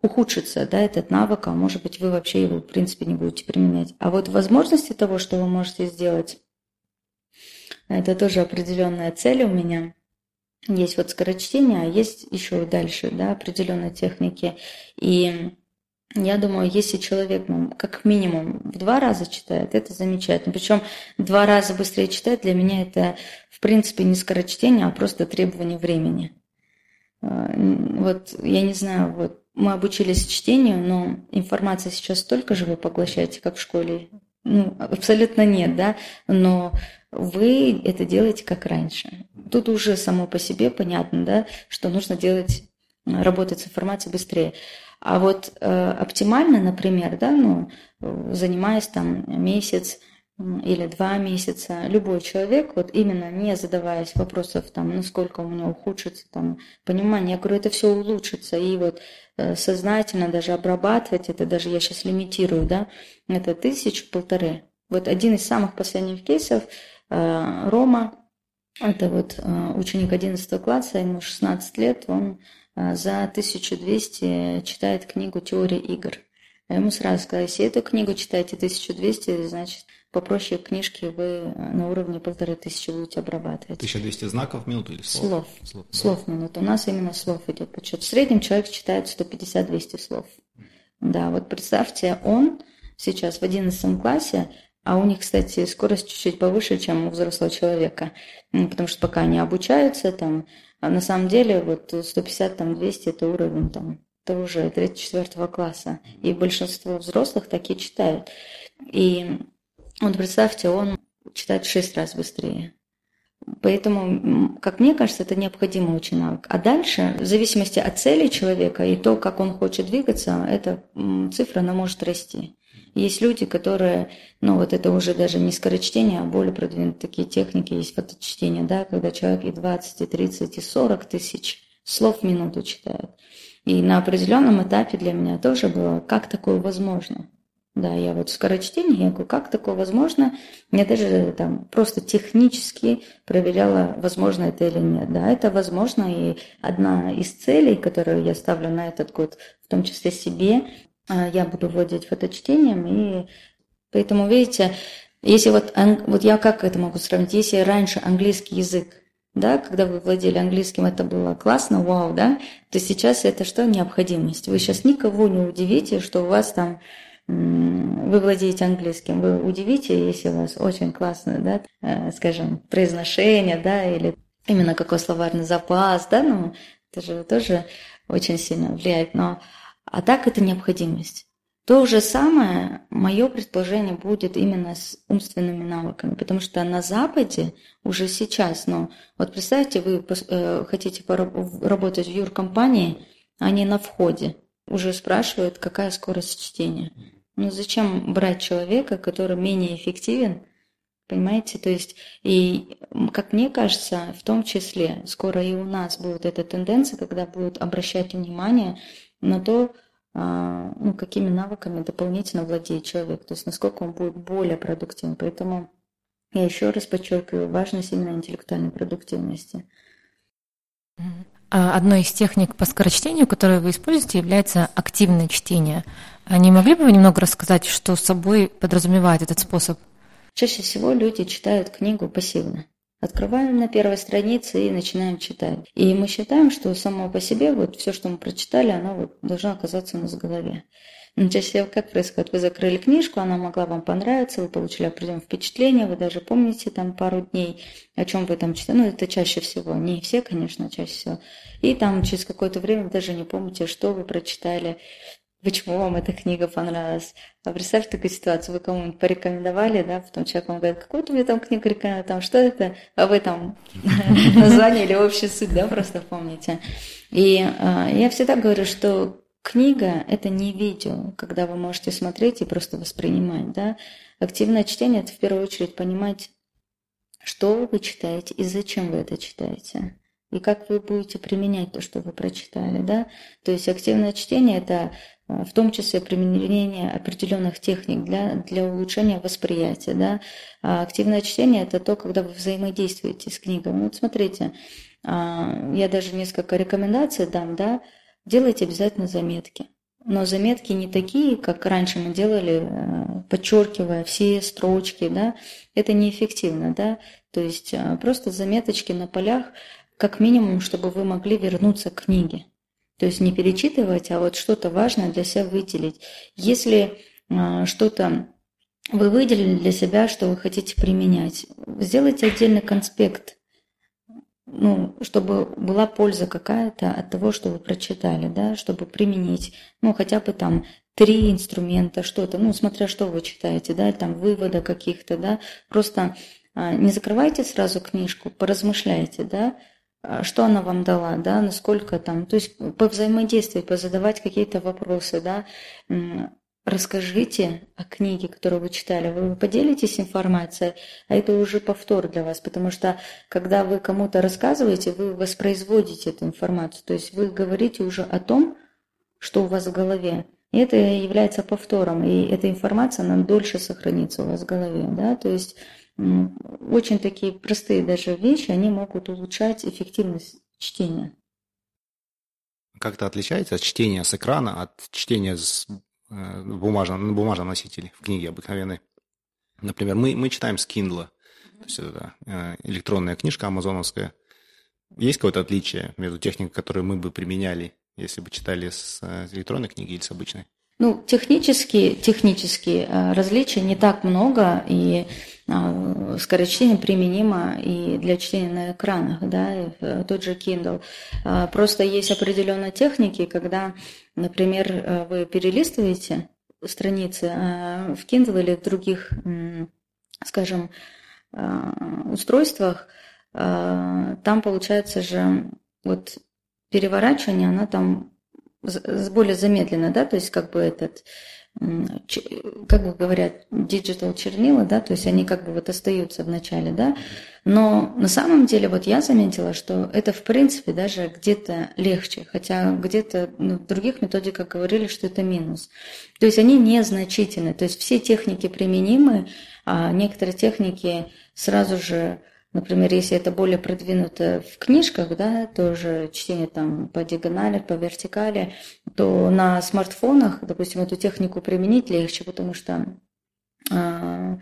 [SPEAKER 4] ухудшится да, этот навык, а может быть, вы вообще его, в принципе, не будете применять. А вот возможности того, что вы можете сделать, это тоже определенная цель у меня. Есть вот скорочтение, а есть еще дальше да, определенные техники. И я думаю, если человек ну, как минимум в два раза читает, это замечательно. Причем два раза быстрее читать для меня это в принципе не скорочтение, а просто требование времени. А, вот я не знаю, вот мы обучились чтению, но информация сейчас столько же вы поглощаете, как в школе. Ну, абсолютно нет, да, но вы это делаете как раньше. Тут уже само по себе понятно, да, что нужно делать, работать с информацией быстрее. А вот э, оптимально, например, да, ну, занимаясь там месяц или два месяца, любой человек, вот именно не задаваясь вопросов, там, насколько у него ухудшится там, понимание, я говорю, это все улучшится, и вот э, сознательно даже обрабатывать это, даже я сейчас лимитирую, да, это тысячу, полторы. Вот один из самых последних кейсов, э, Рома, это вот э, ученик 11 класса, ему 16 лет, он за 1200 читает книгу «Теория игр». Я ему сразу сказала, если эту книгу читаете 1200, значит, попроще книжки вы на уровне полторы тысячи будете обрабатывать.
[SPEAKER 2] 1200 знаков в минуту или слов?
[SPEAKER 4] Слов. Слов, слов в минуту. У нас именно слов идет подсчет. В среднем человек читает 150-200 слов. Да, вот представьте, он сейчас в 11 классе, а у них, кстати, скорость чуть-чуть повыше, чем у взрослого человека, потому что пока они обучаются, там, а на самом деле вот 150, там, 200 – это уровень там, это уже 3-4 класса, и большинство взрослых такие читают. И вот представьте, он читает в 6 раз быстрее. Поэтому, как мне кажется, это необходимый очень навык. А дальше, в зависимости от цели человека и то, как он хочет двигаться, эта цифра, она может расти. Есть люди, которые, ну вот это уже даже не скорочтение, а более продвинутые такие техники, есть фоточтение, да, когда человек и 20, и 30, и 40 тысяч слов в минуту читает. И на определенном этапе для меня тоже было, как такое возможно. Да, я вот скорочтение, я говорю, как такое возможно? Я даже там просто технически проверяла, возможно это или нет. Да, это возможно, и одна из целей, которую я ставлю на этот год, в том числе себе, я буду владеть фоточтением, и поэтому, видите, если вот, вот я как это могу сравнить, если раньше английский язык, да, когда вы владели английским, это было классно, вау, да, то сейчас это что? Необходимость. Вы сейчас никого не удивите, что у вас там вы владеете английским, вы удивите, если у вас очень классное, да, э, скажем, произношение, да, или именно какой словарный запас, да, ну, это же тоже очень сильно влияет, но а так это необходимость. То же самое, мое предположение, будет именно с умственными навыками, потому что на Западе уже сейчас, ну, вот представьте, вы э, хотите работать в юркомпании, они на входе уже спрашивают, какая скорость чтения. Ну зачем брать человека, который менее эффективен, понимаете? То есть, и, как мне кажется, в том числе, скоро и у нас будет эта тенденция, когда будут обращать внимание на то, а, ну, какими навыками дополнительно владеет человек, то есть насколько он будет более продуктивен. Поэтому я еще раз подчеркиваю важность именно интеллектуальной продуктивности.
[SPEAKER 1] А одной из техник по скорочтению, которую вы используете, является активное чтение. А не могли бы вы немного рассказать, что собой подразумевает этот способ?
[SPEAKER 4] Чаще всего люди читают книгу пассивно. Открываем на первой странице и начинаем читать. И мы считаем, что само по себе вот все, что мы прочитали, оно вот должно оказаться у нас в голове. Но чаще всего как происходит? Вы закрыли книжку, она могла вам понравиться, вы получили определенное впечатление, вы даже помните там пару дней, о чем вы там читали. Ну, это чаще всего, не все, конечно, чаще всего. И там через какое-то время вы даже не помните, что вы прочитали почему вам эта книга понравилась. А представьте такую ситуацию, вы кому-нибудь порекомендовали, да, потом человек вам говорит, какую-то мне там книгу рекомендовали, там, что это, а вы там название или общую суть, да, просто помните. И а, я всегда говорю, что книга – это не видео, когда вы можете смотреть и просто воспринимать, да. Активное чтение – это в первую очередь понимать, что вы читаете и зачем вы это читаете и как вы будете применять то, что вы прочитали, да. То есть активное чтение – это а, в том числе применение определенных техник для, для улучшения восприятия. Да? А активное чтение – это то, когда вы взаимодействуете с книгой. Вот смотрите, а, я даже несколько рекомендаций дам, да, делайте обязательно заметки. Но заметки не такие, как раньше мы делали, э, подчеркивая все строчки, да, это неэффективно, да, то есть просто заметочки на полях, как минимум, чтобы вы могли вернуться к книге. То есть не перечитывать, а вот что-то важное для себя выделить. Если а, что-то вы выделили для себя, что вы хотите применять, сделайте отдельный конспект, ну, чтобы была польза какая-то от того, что вы прочитали, да, чтобы применить, ну, хотя бы там три инструмента, что-то, ну, смотря что вы читаете, да, там вывода каких-то, да, просто а, не закрывайте сразу книжку, поразмышляйте, да, что она вам дала, да, насколько там, то есть повзаимодействовать, позадавать какие-то вопросы, да, расскажите о книге, которую вы читали, вы поделитесь информацией, а это уже повтор для вас, потому что когда вы кому-то рассказываете, вы воспроизводите эту информацию, то есть вы говорите уже о том, что у вас в голове, и это является повтором, и эта информация, она дольше сохранится у вас в голове, да, то есть очень такие простые даже вещи, они могут улучшать эффективность чтения.
[SPEAKER 2] Как-то отличается чтение с экрана от чтения с э, бумажном, на бумажном носителе, в книге обыкновенной. Например, мы, мы читаем с Kindle, то есть это э, электронная книжка амазоновская. Есть какое-то отличие между техникой, которую мы бы применяли, если бы читали с электронной книги или с обычной?
[SPEAKER 4] Ну, технически, технически э, различий не так много, и э, скорочтение применимо и для чтения на экранах, да, и в тот же Kindle. Э, просто есть определенные техники, когда, например, вы перелистываете страницы в Kindle или в других, скажем, устройствах, там получается же вот переворачивание, оно там более замедленно, да, то есть как бы этот, как бы говорят, digital чернила, да, то есть они как бы вот остаются в начале, да, но на самом деле вот я заметила, что это в принципе даже где-то легче, хотя где-то ну, в других методиках говорили, что это минус. То есть они незначительны, то есть все техники применимы, а некоторые техники сразу же Например, если это более продвинуто в книжках, да, тоже чтение там по диагонали, по вертикали, то на смартфонах, допустим, эту технику применить легче, потому что а,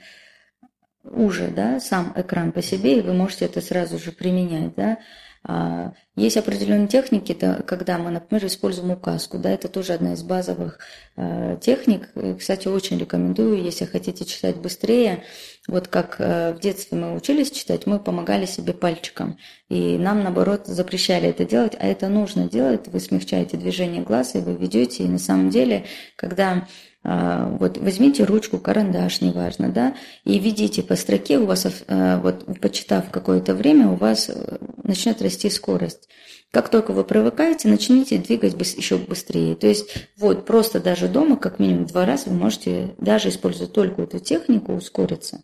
[SPEAKER 4] уже, да, сам экран по себе, и вы можете это сразу же применять, да. А, есть определенные техники, когда мы, например, используем указку, да, это тоже одна из базовых э, техник. Кстати, очень рекомендую, если хотите читать быстрее, вот как э, в детстве мы учились читать, мы помогали себе пальчиком, и нам, наоборот, запрещали это делать, а это нужно делать, вы смягчаете движение глаз, и вы ведете, и на самом деле, когда а, вот возьмите ручку, карандаш, неважно, да, и ведите по строке, у вас, а, вот почитав какое-то время, у вас э, начнет расти скорость. Как только вы привыкаете, начните двигать еще быстрее. То есть вот просто даже дома, как минимум два раза, вы можете, даже используя только эту технику, ускориться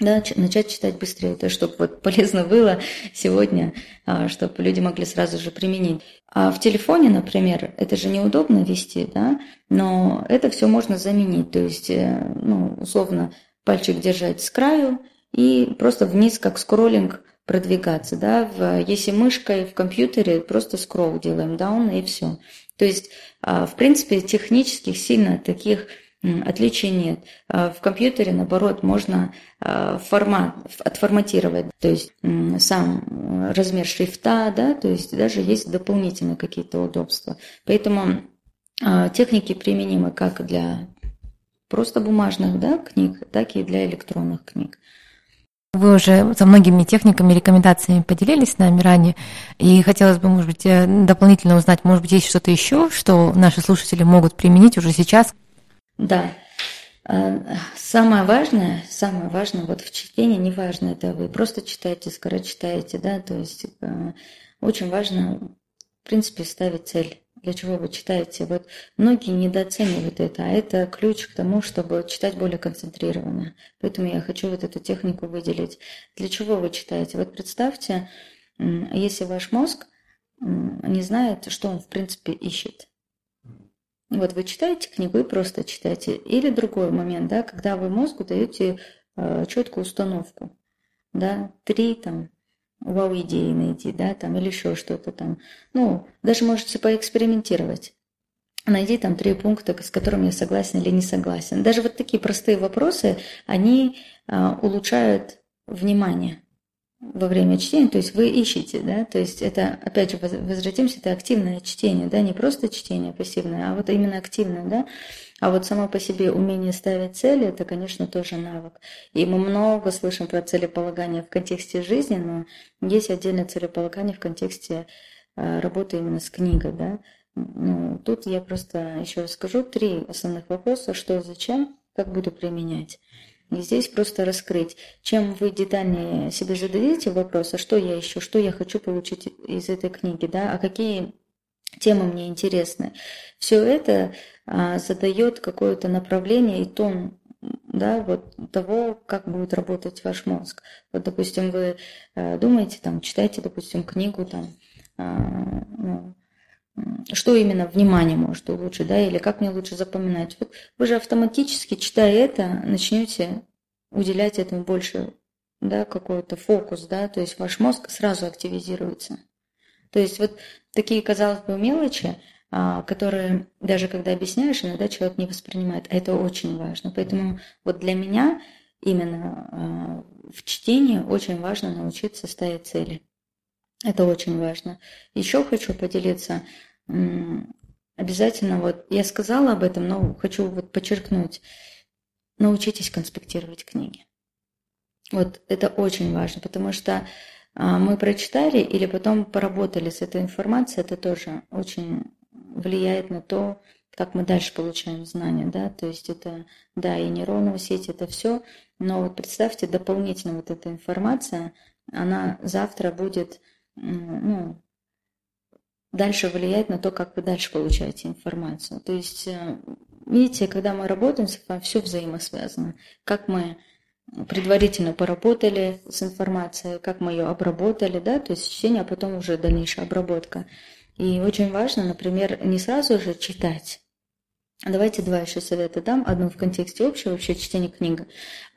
[SPEAKER 4] да, начать читать быстрее, то чтобы вот полезно было сегодня, а, чтобы люди могли сразу же применить. А в телефоне, например, это же неудобно вести, да, но это все можно заменить, то есть, э, ну, условно, пальчик держать с краю и просто вниз, как скроллинг, продвигаться, да, в, если мышкой в компьютере просто скролл делаем, down и все. То есть, а, в принципе, технических сильно таких Отличий нет. А, в компьютере, наоборот, можно а, формат, отформатировать, то есть сам размер шрифта, да, то есть даже есть дополнительные какие-то удобства. Поэтому а, техники применимы как для просто бумажных да, книг, так и для электронных книг.
[SPEAKER 1] Вы уже со многими техниками, рекомендациями поделились с нами ранее, и хотелось бы, может быть, э, дополнительно узнать, может быть, есть что-то еще, что наши слушатели могут применить уже сейчас,
[SPEAKER 4] да. А, самое важное, самое важное вот в чтении, неважно, это вы просто читаете, скоро читаете, да, то есть э, очень важно, в принципе, ставить цель. Для чего вы читаете? Вот многие недооценивают это, а это ключ к тому, чтобы читать более концентрированно. Поэтому я хочу вот эту технику выделить. Для чего вы читаете? Вот представьте, если ваш мозг не знает, что он в принципе ищет. Вот вы читаете книгу и просто читаете. Или другой момент, да, когда вы мозгу даете э, четкую установку. Да, три там вау-идеи найти, да, там, или еще что-то там. Ну, даже можете поэкспериментировать. Найди там три пункта, с которыми я согласен или не согласен. Даже вот такие простые вопросы, они э, улучшают внимание во время чтения, то есть вы ищете, да, то есть это, опять же, возвратимся, это активное чтение, да, не просто чтение пассивное, а вот именно активное, да, а вот само по себе умение ставить цели, это, конечно, тоже навык. И мы много слышим про целеполагание в контексте жизни, но есть отдельное целеполагание в контексте а, работы именно с книгой, да. Ну, тут я просто еще расскажу три основных вопроса, что, зачем, как буду применять. И здесь просто раскрыть. Чем вы детальнее себе зададите вопрос, а что я ищу, что я хочу получить из этой книги, да, а какие темы мне интересны. Все это а, задает какое-то направление и тон да, вот того, как будет работать ваш мозг. Вот, допустим, вы а, думаете, там, читаете, допустим, книгу, там, а, ну, что именно внимание может улучшить, да, или как мне лучше запоминать. Вот вы же автоматически, читая это, начнете уделять этому больше, да, какой-то фокус, да, то есть ваш мозг сразу активизируется. То есть вот такие, казалось бы, мелочи, а, которые даже когда объясняешь, иногда человек не воспринимает. А это очень важно. Поэтому вот для меня именно а, в чтении очень важно научиться ставить цели. Это очень важно. Еще хочу поделиться. Обязательно, вот я сказала об этом, но хочу вот подчеркнуть. Научитесь конспектировать книги. Вот это очень важно, потому что а, мы прочитали или потом поработали с этой информацией, это тоже очень влияет на то, как мы дальше получаем знания, да, то есть это, да, и нейронная сеть, это все, но вот представьте, дополнительно вот эта информация, она завтра будет, ну, дальше влиять на то, как вы дальше получаете информацию. То есть, э, видите, когда мы работаем все взаимосвязано. Как мы предварительно поработали с информацией, как мы ее обработали, да, то есть чтение, а потом уже дальнейшая обработка. И очень важно, например, не сразу же читать. Давайте два еще совета дам. Одно в контексте общего вообще чтения книги.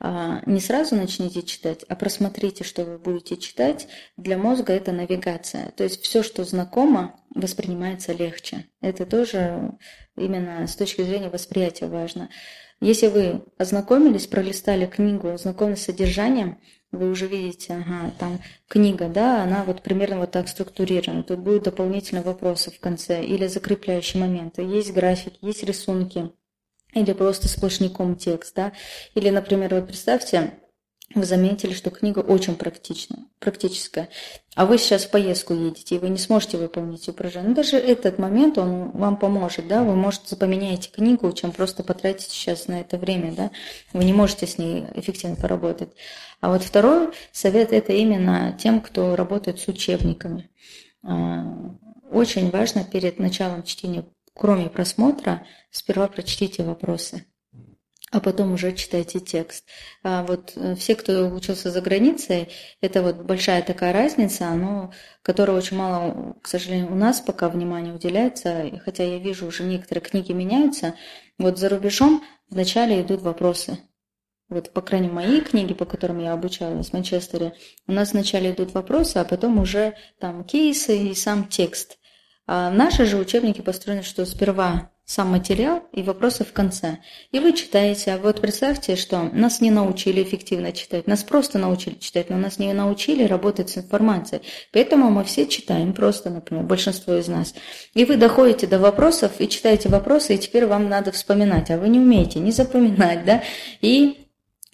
[SPEAKER 4] А, не сразу начните читать, а просмотрите, что вы будете читать. Для мозга это навигация. То есть все, что знакомо, воспринимается легче. Это тоже именно с точки зрения восприятия важно. Если вы ознакомились, пролистали книгу, ознакомились с содержанием, вы уже видите, ага, там книга, да, она вот примерно вот так структурирована. Тут будут дополнительные вопросы в конце или закрепляющие моменты. Есть графики, есть рисунки или просто сплошняком текст, да. Или, например, вот представьте, вы заметили, что книга очень практична, практическая, а вы сейчас в поездку едете, и вы не сможете выполнить упражнение. Ну, даже этот момент, он вам поможет, да, вы, можете поменяете книгу, чем просто потратить сейчас на это время, да, вы не можете с ней эффективно поработать. А вот второй совет – это именно тем, кто работает с учебниками. А, очень важно перед началом чтения, кроме просмотра, сперва прочтите вопросы а потом уже читайте текст. А вот э, все, кто учился за границей, это вот большая такая разница, но которая очень мало, к сожалению, у нас пока внимания уделяется, хотя я вижу, уже некоторые книги меняются. Вот за рубежом вначале идут вопросы. Вот, по крайней мере, мои книги, по которым я обучалась в Манчестере, у нас вначале идут вопросы, а потом уже там кейсы и сам текст. А наши же учебники построены, что сперва сам материал и вопросы в конце. И вы читаете. А вот представьте, что нас не научили эффективно читать. Нас просто научили читать, но нас не научили работать с информацией. Поэтому мы все читаем просто, например, большинство из нас. И вы доходите до вопросов и читаете вопросы, и теперь вам надо вспоминать. А вы не умеете не запоминать, да? И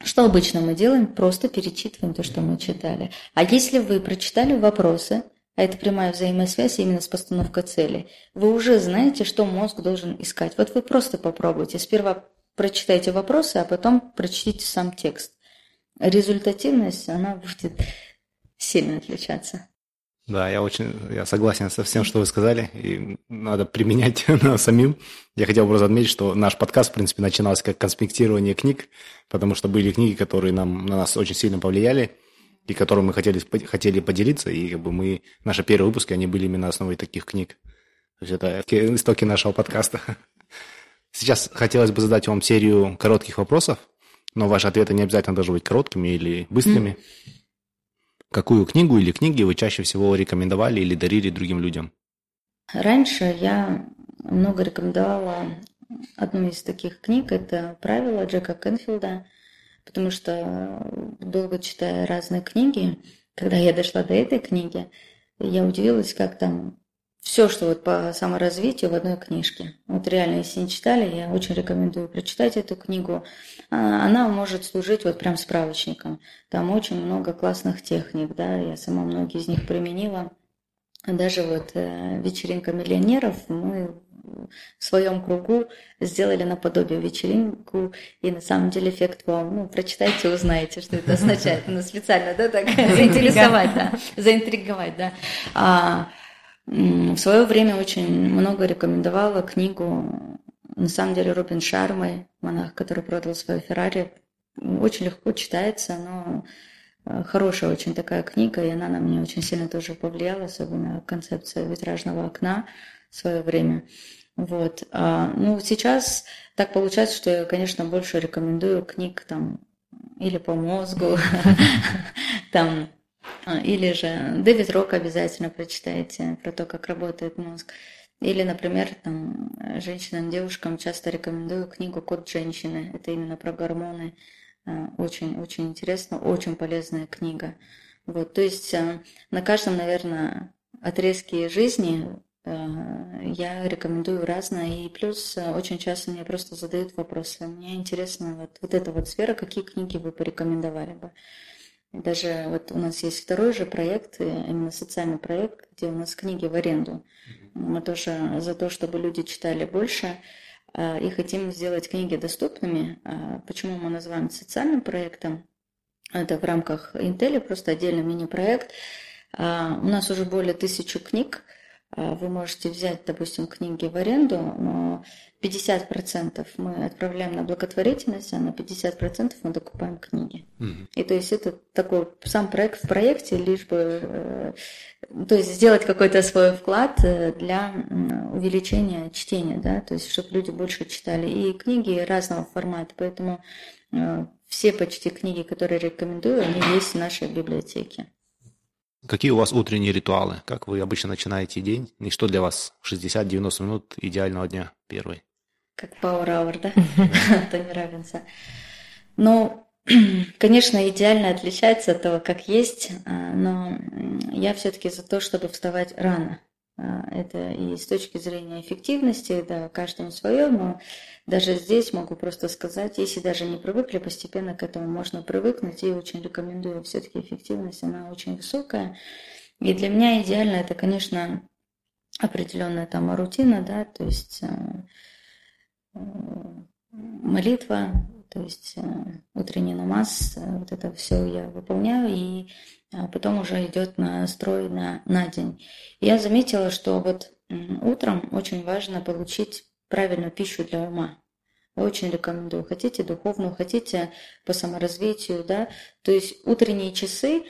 [SPEAKER 4] что обычно мы делаем? Просто перечитываем то, что мы читали. А если вы прочитали вопросы, а это прямая взаимосвязь именно с постановкой цели, вы уже знаете, что мозг должен искать. Вот вы просто попробуйте. Сперва прочитайте вопросы, а потом прочтите сам текст. Результативность, она будет сильно отличаться.
[SPEAKER 2] Да, я очень я согласен со всем, что вы сказали, и надо применять самим. Я хотел бы отметить, что наш подкаст, в принципе, начинался как конспектирование книг, потому что были книги, которые нам, на нас очень сильно повлияли – и которым мы хотели, хотели поделиться, и как бы мы, наши первые выпуски, они были именно основой таких книг. То есть это истоки нашего подкаста. Сейчас хотелось бы задать вам серию коротких вопросов, но ваши ответы не обязательно должны быть короткими или быстрыми. Mm. Какую книгу или книги вы чаще всего рекомендовали или дарили другим людям?
[SPEAKER 4] Раньше я много рекомендовала одну из таких книг. Это «Правила» Джека Кенфилда – потому что долго читая разные книги, когда я дошла до этой книги, я удивилась, как там все, что вот по саморазвитию в одной книжке. Вот реально, если не читали, я очень рекомендую прочитать эту книгу. А, она может служить вот прям справочником. Там очень много классных техник, да, я сама многие из них применила. Даже вот э, вечеринка миллионеров мы в своем кругу сделали наподобие вечеринку, и на самом деле эффект вам, ну, прочитайте, узнаете, что это означает. Ну, специально, да, так, заинтересовать, да, заинтриговать, да. А, в свое время очень много рекомендовала книгу, на самом деле, Робин Шармы, монах, который продал свою Феррари. Очень легко читается, но э, хорошая очень такая книга, и она на меня очень сильно тоже повлияла, особенно концепция витражного окна в свое время. Вот. А, ну, сейчас так получается, что я, конечно, больше рекомендую книг там или по мозгу, там, а, или же Дэвид Рок обязательно прочитайте про то, как работает мозг. Или, например, там, женщинам, девушкам часто рекомендую книгу «Код женщины». Это именно про гормоны. Очень-очень э, интересно, очень полезная книга. Вот, то есть э, на каждом, наверное, отрезке жизни э, я рекомендую разное. И плюс очень часто мне просто задают вопросы. Мне интересно вот, вот эта вот сфера, какие книги вы порекомендовали бы. Даже вот у нас есть второй же проект, именно социальный проект, где у нас книги в аренду. Мы тоже за то, чтобы люди читали больше а, и хотим сделать книги доступными. А, почему мы называем социальным проектом? Это в рамках Intel, просто отдельный мини-проект. А, у нас уже более тысячи книг. Вы можете взять, допустим, книги в аренду, но 50% мы отправляем на благотворительность, а на 50% мы докупаем книги. Угу. И то есть это такой сам проект в проекте, лишь бы э, то есть сделать какой-то свой вклад э, для увеличения чтения, да, то есть чтобы люди больше читали. И книги разного формата, поэтому э, все почти книги, которые рекомендую, они есть в нашей библиотеке.
[SPEAKER 2] Какие у вас утренние ритуалы? Как вы обычно начинаете день? И что для вас 60-90 минут идеального дня первый?
[SPEAKER 4] Как Power Hour, да? Тони Робинса. Ну, конечно, идеально отличается от того, как есть, а, но я все-таки за то, чтобы вставать рано. А, это и с точки зрения эффективности, да, каждому свое, но даже здесь могу просто сказать, если даже не привыкли, постепенно к этому можно привыкнуть, и очень рекомендую, все-таки эффективность, она очень высокая. И для меня идеально это, конечно, определенная там рутина, да, то есть а, молитва, то есть э, утренний намаз, э, вот это все я выполняю, и а, потом уже идет настрой на, на день. я заметила, что вот утром очень важно получить правильную пищу для ума. Очень рекомендую. Хотите духовную, хотите по саморазвитию, да. То есть утренние часы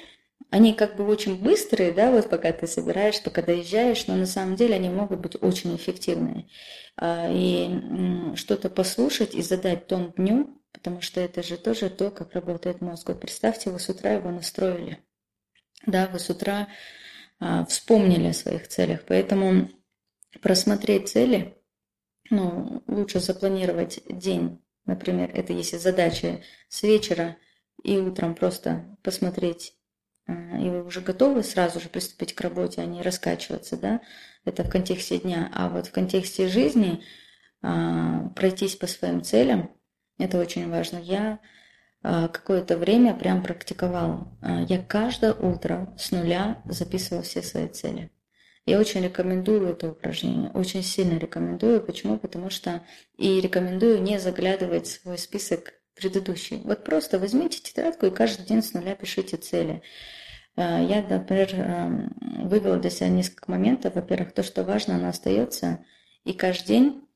[SPEAKER 4] они как бы очень быстрые, да, вот пока ты собираешь, пока доезжаешь, но на самом деле они могут быть очень эффективные. А, и что-то послушать и задать тон дню, потому что это же тоже то, как работает мозг. Вот представьте, вы с утра его настроили, да, вы с утра а, вспомнили о своих целях, поэтому просмотреть цели, ну, лучше запланировать день, например, это если задача с вечера и утром просто посмотреть и вы уже готовы сразу же приступить к работе, а не раскачиваться, да, это в контексте дня, а вот в контексте жизни а, пройтись по своим целям, это очень важно. Я а, какое-то время прям практиковала. А, я каждое утро с нуля записывала все свои цели. Я очень рекомендую это упражнение, очень сильно рекомендую. Почему? Потому что и рекомендую не заглядывать в свой список предыдущий. Вот просто возьмите тетрадку и каждый день с нуля пишите цели. Э, я, например, эм, вывела для себя несколько моментов. Во-первых, то, что важно, оно остается. И каждый день,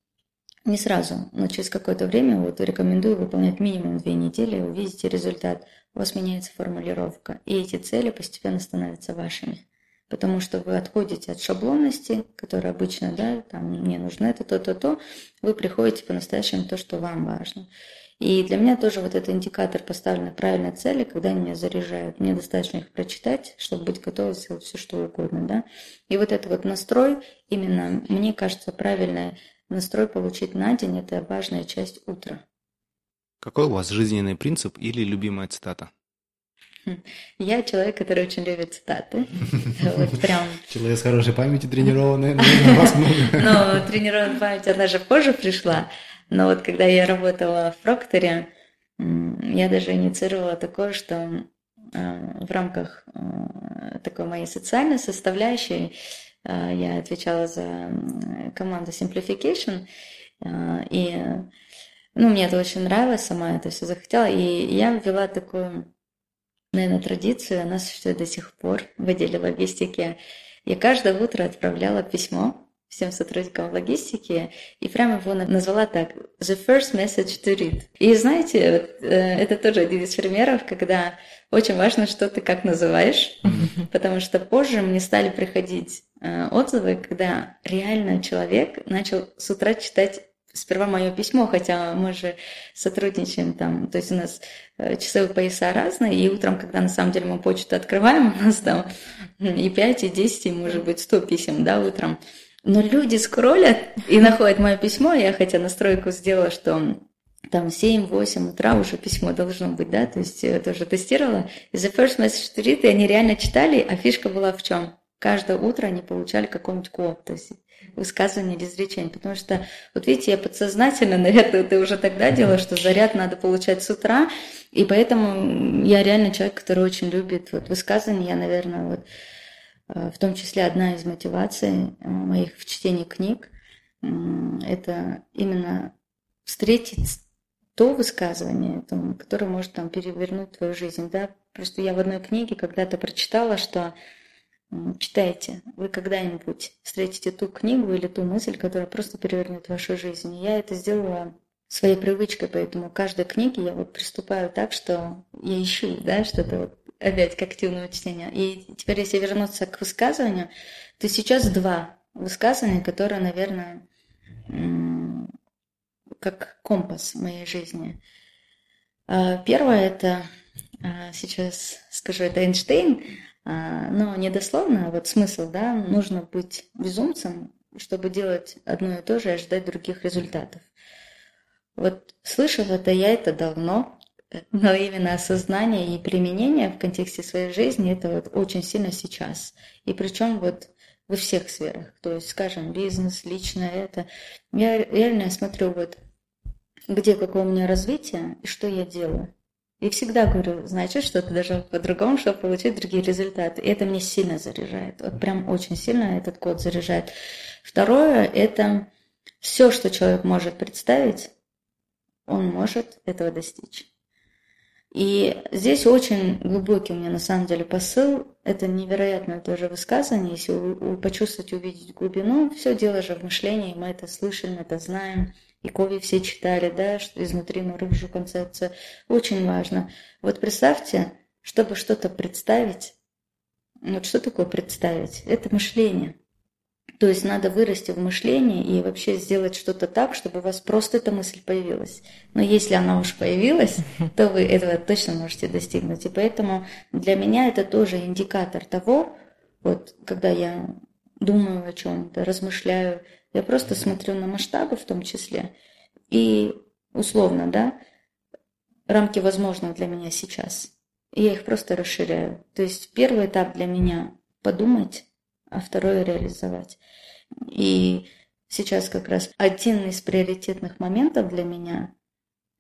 [SPEAKER 4] не сразу, но через какое-то время, вот рекомендую выполнять минимум две недели, увидите результат. У вас меняется формулировка. И эти цели постепенно становятся вашими. Потому что вы отходите от шаблонности, которая обычно, да, там, мне нужно это, то, то, то. Вы приходите по-настоящему то, что вам важно. И для меня тоже вот этот индикатор поставленной правильной цели, когда они меня заряжают. Мне достаточно их прочитать, чтобы быть готовой сделать все, что угодно. Да? И вот этот вот настрой, именно, мне кажется, правильный настрой получить на день – это важная часть утра.
[SPEAKER 2] Какой у вас жизненный принцип или любимая цитата?
[SPEAKER 4] Хм. Я человек, который очень любит цитаты. Вот прям.
[SPEAKER 2] Человек с хорошей памятью тренированный,
[SPEAKER 4] но тренированная память, она же позже пришла. Но вот когда я работала в Прокторе, я даже инициировала такое, что а, в рамках а, такой моей социальной составляющей я отвечала за команду Simplification, и ну, мне это очень нравилось, сама это все захотела, и я ввела такую, наверное, традицию, она существует до сих пор в отделе логистики. Я каждое утро отправляла письмо всем сотрудникам логистики, и прямо его назвала так «The first message to read». И знаете, э, это тоже один из примеров, когда очень важно, что ты как называешь, потому что позже мне стали приходить э, отзывы, когда реально человек начал с утра читать сперва мое письмо, хотя мы же сотрудничаем там, то есть у нас э, часовые пояса разные, и утром, когда на самом деле мы почту открываем, у нас там и 5, и 10, и может быть 100 писем, да, утром. Но люди скроллят и находят мое письмо. Я хотя настройку сделала, что там 7-8 утра уже письмо должно быть, да, то есть я тоже тестировала. И the first message to read, и они реально читали, а фишка была в чем? Каждое утро они получали какой-нибудь код, то есть высказывание или изречение. Потому что, вот видите, я подсознательно, наверное, ты уже тогда делала, что заряд надо получать с утра, и поэтому я реально человек, который очень любит вот высказывания. Я, наверное, вот э, в том числе одна из мотиваций э, моих в чтении книг – это именно встретить то высказывание, которое может там перевернуть твою жизнь, да. Просто я в одной книге когда-то прочитала, что читайте, вы когда-нибудь встретите ту книгу или ту мысль, которая просто перевернет вашу жизнь. И я это сделала своей привычкой, поэтому каждой книге я вот приступаю так, что я ищу, да, что-то вот опять к активному чтению. И теперь, если вернуться к высказыванию, то сейчас два высказывания, которые, наверное, как компас моей жизни. А, первое это, а, сейчас скажу, это Эйнштейн, а, но не дословно, а вот смысл, да, нужно быть безумцем, чтобы делать одно и то же и ожидать других результатов. Вот слышав это, я это давно, но именно осознание и применение в контексте своей жизни это вот очень сильно сейчас. И причем вот во всех сферах, то есть, скажем, бизнес, личное это. Я реально смотрю вот где какое у меня развитие и что я делаю. И всегда говорю, значит, что ты должен по-другому, чтобы получить другие результаты. И это мне сильно заряжает. Вот прям очень сильно этот код заряжает. Второе – это все, что человек может представить, он может этого достичь. И здесь очень глубокий у меня на самом деле посыл. Это невероятное тоже высказывание. Если почувствовать, увидеть глубину, все дело же в мышлении, мы это слышим, это знаем – и Кови все читали, да, что изнутри наружу концепция. Очень важно. Вот представьте, чтобы что-то представить, вот что такое представить? Это мышление. То есть надо вырасти в мышлении и вообще сделать что-то так, чтобы у вас просто эта мысль появилась. Но если она уж появилась, то вы этого точно можете достигнуть. И поэтому для меня это тоже индикатор того, вот когда я думаю о чем-то, размышляю, я просто смотрю на масштабы в том числе и условно, да, рамки возможного для меня сейчас. И я их просто расширяю. То есть первый этап для меня подумать, а второй реализовать. И сейчас как раз один из приоритетных моментов для меня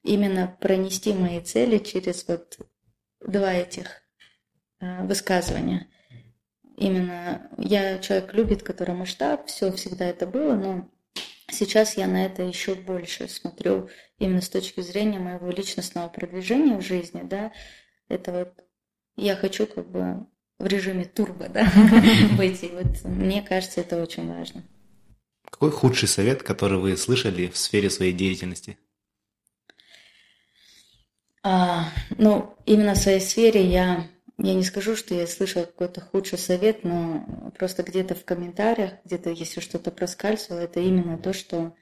[SPEAKER 4] именно пронести мои цели через вот два этих э, высказывания – именно я человек любит, который масштаб, все всегда это было, но сейчас я на это еще больше смотрю именно с точки зрения моего личностного продвижения в жизни, да, это вот я хочу как бы в режиме турбо, да, быть, и вот мне кажется, это очень важно.
[SPEAKER 2] Какой худший совет, который вы слышали в сфере своей деятельности?
[SPEAKER 4] А, ну, именно в своей сфере я я не скажу, что я слышала какой-то худший совет, но просто где-то в комментариях, где-то если что-то проскальзывало, это именно то, что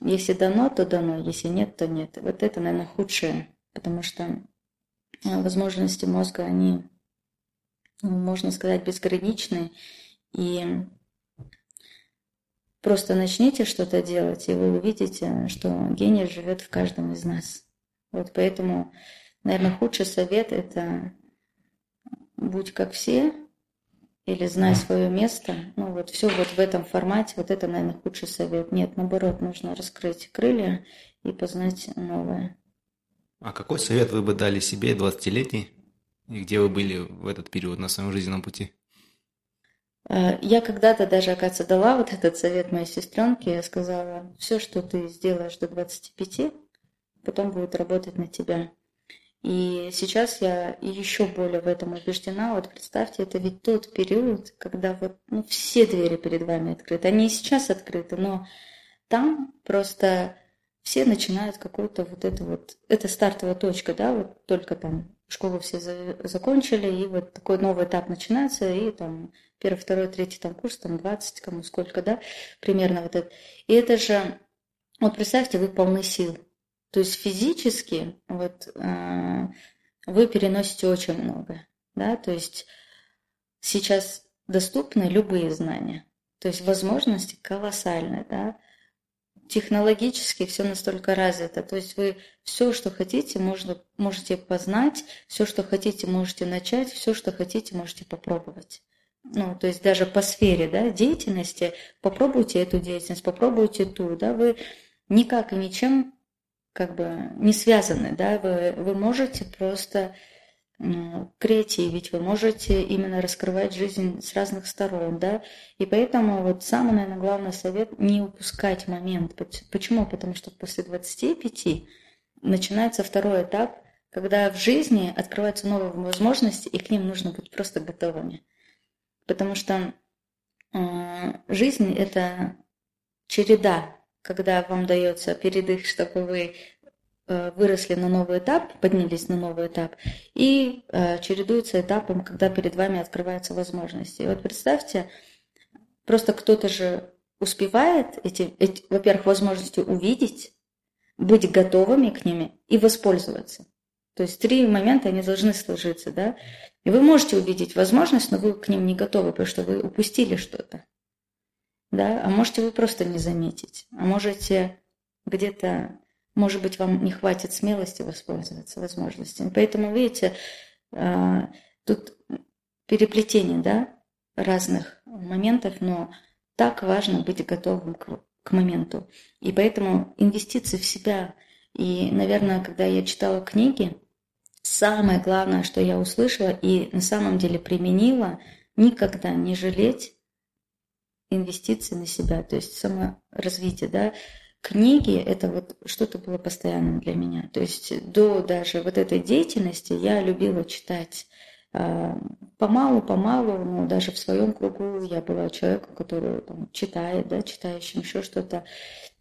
[SPEAKER 4] если дано, то дано, если нет, то нет. Вот это, наверное, худшее, потому что э, возможности мозга, они, ну, можно сказать, безграничны, и просто начните что-то делать, и вы увидите, что гений живет в каждом из нас. Вот поэтому, наверное, худший совет – это будь как все, или знай свое место. Ну вот все вот в этом формате, вот это, наверное, худший совет. Нет, наоборот, нужно раскрыть крылья и познать новое.
[SPEAKER 2] А какой совет вы бы дали себе 20-летней? И где вы были в этот период на своем жизненном пути?
[SPEAKER 4] Э, я когда-то даже, оказывается, дала вот этот совет моей сестренке. Я сказала, все, что ты сделаешь до 25, потом будет работать на тебя. И сейчас я еще более в этом убеждена. Вот представьте, это ведь тот период, когда вот ну, все двери перед вами открыты. Они и сейчас открыты, но там просто все начинают какую-то вот это вот... Это стартовая точка, да, вот только там школу все за, закончили, и вот такой новый этап начинается, и там первый, второй, третий там курс, там 20, кому сколько, да, примерно вот это. И это же, вот представьте, вы полны сил, то есть физически вот, э, вы переносите очень много. Да? То есть сейчас доступны любые знания. То есть возможности колоссальные, да. Технологически все настолько развито. То есть вы все, что хотите, можно, можете познать, все, что хотите, можете начать, все, что хотите, можете попробовать. Ну, то есть даже по сфере да, деятельности, попробуйте эту деятельность, попробуйте ту, да, вы никак и ничем как бы не связаны, да, вы, вы можете просто креативить, вы можете именно раскрывать жизнь с разных сторон, да, и поэтому вот самый, наверное, главный совет – не упускать момент. Почему? Потому что после 25 начинается второй этап, когда в жизни открываются новые возможности, и к ним нужно быть просто готовыми. Потому что э, жизнь – это череда, когда вам дается передых, чтобы вы Э, выросли на новый этап, поднялись на новый этап, и э, чередуются этапом, когда перед вами открываются возможности. И вот представьте, просто кто-то же успевает эти, эти во-первых, возможности увидеть, быть готовыми к ними и воспользоваться. То есть три момента, они должны сложиться, да? И вы можете увидеть возможность, но вы к ним не готовы, потому что вы упустили что-то. Да? А можете вы просто не заметить. А можете где-то может быть, вам не хватит смелости воспользоваться возможностями. Поэтому, видите, а, тут переплетение да, разных моментов, но так важно быть готовым к, к моменту. И поэтому инвестиции в себя. И, наверное, когда я читала книги, самое главное, что я услышала и на самом деле применила, никогда не жалеть инвестиции на себя, то есть саморазвитие, да, книги это вот что-то было постоянным для меня. То есть до даже вот этой деятельности я любила читать помалу-помалу, ну, даже в своем кругу я была человеком, который там, читает, да, читающим еще что-то.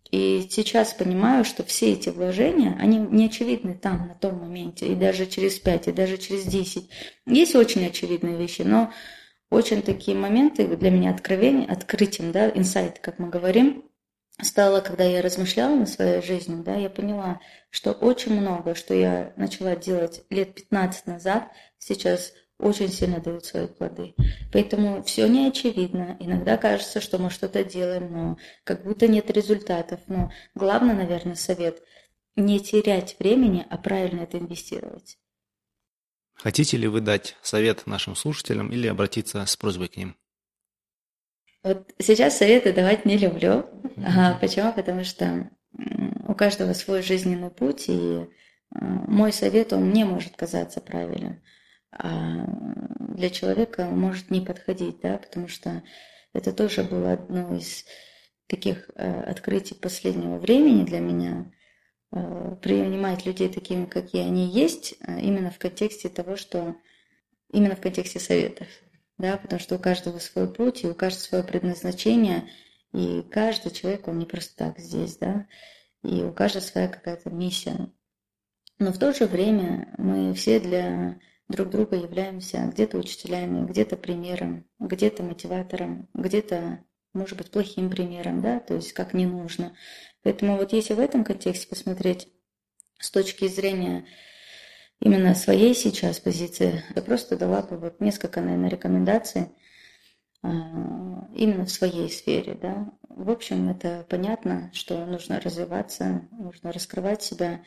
[SPEAKER 4] И сейчас понимаю, что все эти вложения, они не очевидны там, на том моменте, и даже через пять, и даже через десять. Есть очень очевидные вещи, но очень такие моменты для меня откровения, открытием, да, инсайт, как мы говорим, стало, когда я размышляла над своей жизнью, да, я поняла, что очень много, что я начала делать лет 15 назад, сейчас очень сильно дают свои плоды. Поэтому все не очевидно. Иногда кажется, что мы что-то делаем, но как будто нет результатов. Но главный, наверное, совет – не терять времени, а правильно это инвестировать.
[SPEAKER 2] Хотите ли вы дать совет нашим слушателям или обратиться с просьбой к ним?
[SPEAKER 4] Вот сейчас советы давать не люблю. Ага, почему? Потому что у каждого свой жизненный путь, и а, мой совет, он не может казаться правильным. А для человека может не подходить, да, потому что это тоже было одно из таких э, открытий последнего времени для меня, э, принимать людей такими, какие они есть, э, именно в контексте того, что именно в контексте советов да, потому что у каждого свой путь, и у каждого свое предназначение, и каждый человек, он не просто так здесь, да, и у каждого своя какая-то миссия. Но в то же время мы все для друг друга являемся где-то учителями, где-то примером, где-то мотиватором, где-то, может быть, плохим примером, да, то есть как не нужно. Поэтому вот если в этом контексте посмотреть с точки зрения именно своей сейчас позиции, я просто дала бы вот несколько, наверное, рекомендаций а, именно в своей сфере, да. В общем, это понятно, что нужно развиваться, нужно раскрывать себя,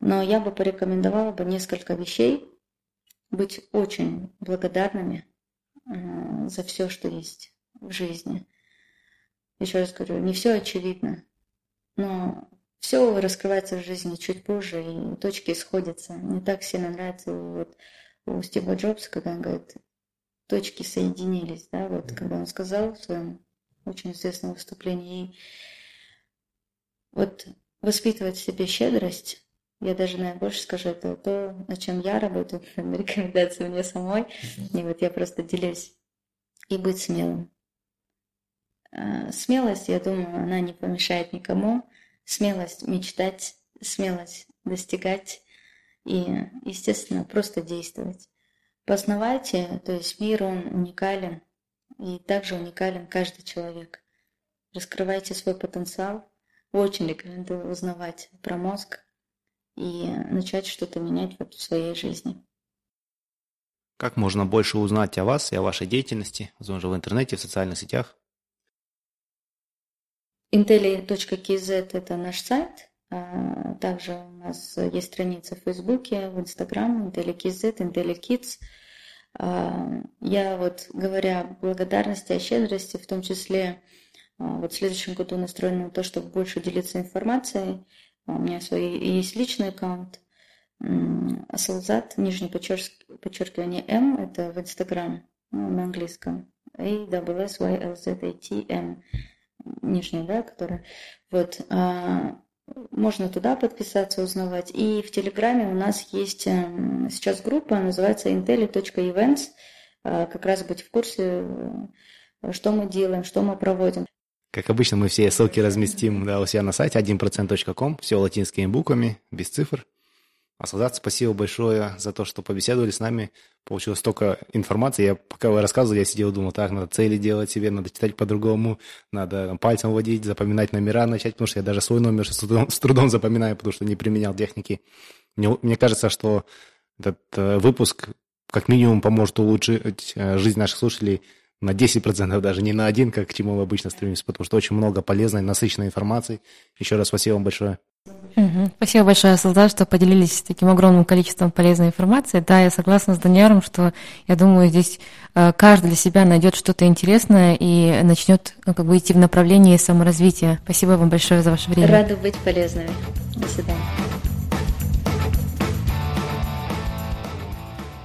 [SPEAKER 4] но я бы порекомендовала бы несколько вещей, быть очень благодарными а, за все, что есть в жизни. Еще раз говорю, не все очевидно, но все раскрывается в жизни чуть позже, и точки сходятся. Мне так сильно нравится вот у Стива Джобса, когда он говорит, точки соединились, да, вот когда он сказал в своем очень известном выступлении. И вот воспитывать в себе щедрость, я даже, наверное, больше скажу, это то, над чем я работаю, на рекомендации мне самой, и вот я просто делюсь. И быть смелым. А, смелость, я думаю, она не помешает никому, смелость мечтать, смелость достигать и, естественно, просто действовать. Познавайте, то есть мир, он уникален, и также уникален каждый человек. Раскрывайте свой потенциал. Очень рекомендую узнавать про мозг и начать что-то менять вот в своей жизни.
[SPEAKER 2] Как можно больше узнать о вас и о вашей деятельности, возможно, в интернете, в социальных сетях?
[SPEAKER 4] Intelli.kz – это наш сайт. А, также у нас есть страница в Фейсбуке, в Инстаграм, IntelliKZ, IntelliKids. А, я вот, говоря благодарности, о щедрости, в том числе а, вот в следующем году настроена на то, чтобы больше делиться информацией. У меня свой есть личный аккаунт. Асалзат, нижнее подчеркивание М, это в Инстаграм ну, на английском. A W Нижняя, да, которая. Вот. А, можно туда подписаться, узнавать. И в Телеграме у нас есть эм, сейчас группа, называется intelli.events. А, как раз быть в курсе, э, что мы делаем, что мы проводим.
[SPEAKER 2] Как обычно, мы все ссылки разместим да, у себя на сайте 1%.com, все латинскими буквами, без цифр. А спасибо большое за то, что побеседовали с нами. Получилось столько информации. Я пока вы рассказывали, я сидел и думал, так, надо цели делать себе, надо читать по-другому, надо там, пальцем водить, запоминать номера начать, потому что я даже свой номер с трудом, с трудом запоминаю, потому что не применял техники. Мне, мне кажется, что этот э, выпуск как минимум поможет улучшить э, жизнь наших слушателей на 10%, даже не на один, как к чему мы обычно стремимся, потому что очень много полезной, насыщенной информации. Еще раз спасибо вам большое.
[SPEAKER 1] Угу. Спасибо большое, Солдат, что поделились таким огромным количеством полезной информации. Да, я согласна с Даниаром, что я думаю, здесь э, каждый для себя найдет что-то интересное и начнет ну, как бы идти в направлении саморазвития. Спасибо вам большое за ваше время.
[SPEAKER 4] Рада быть полезными. До свидания.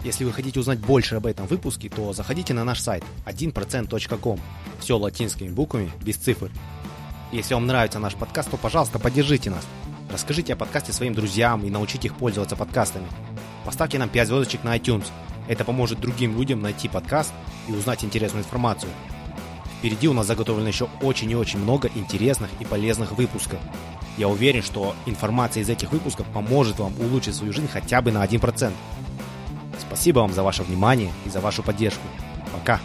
[SPEAKER 2] Если вы хотите узнать больше об этом выпуске, то заходите на наш сайт 1%.com. Все латинскими буквами, без цифр. Если вам нравится наш подкаст, то, пожалуйста, поддержите нас. Расскажите о подкасте своим друзьям и научите их пользоваться подкастами. Поставьте нам 5 звездочек на iTunes. Это поможет другим людям найти подкаст и узнать интересную информацию. Впереди у нас заготовлено еще очень и очень много интересных и полезных выпусков. Я уверен, что информация из этих выпусков поможет вам улучшить свою жизнь хотя бы на 1%. Спасибо вам за ваше внимание и за вашу поддержку. Пока!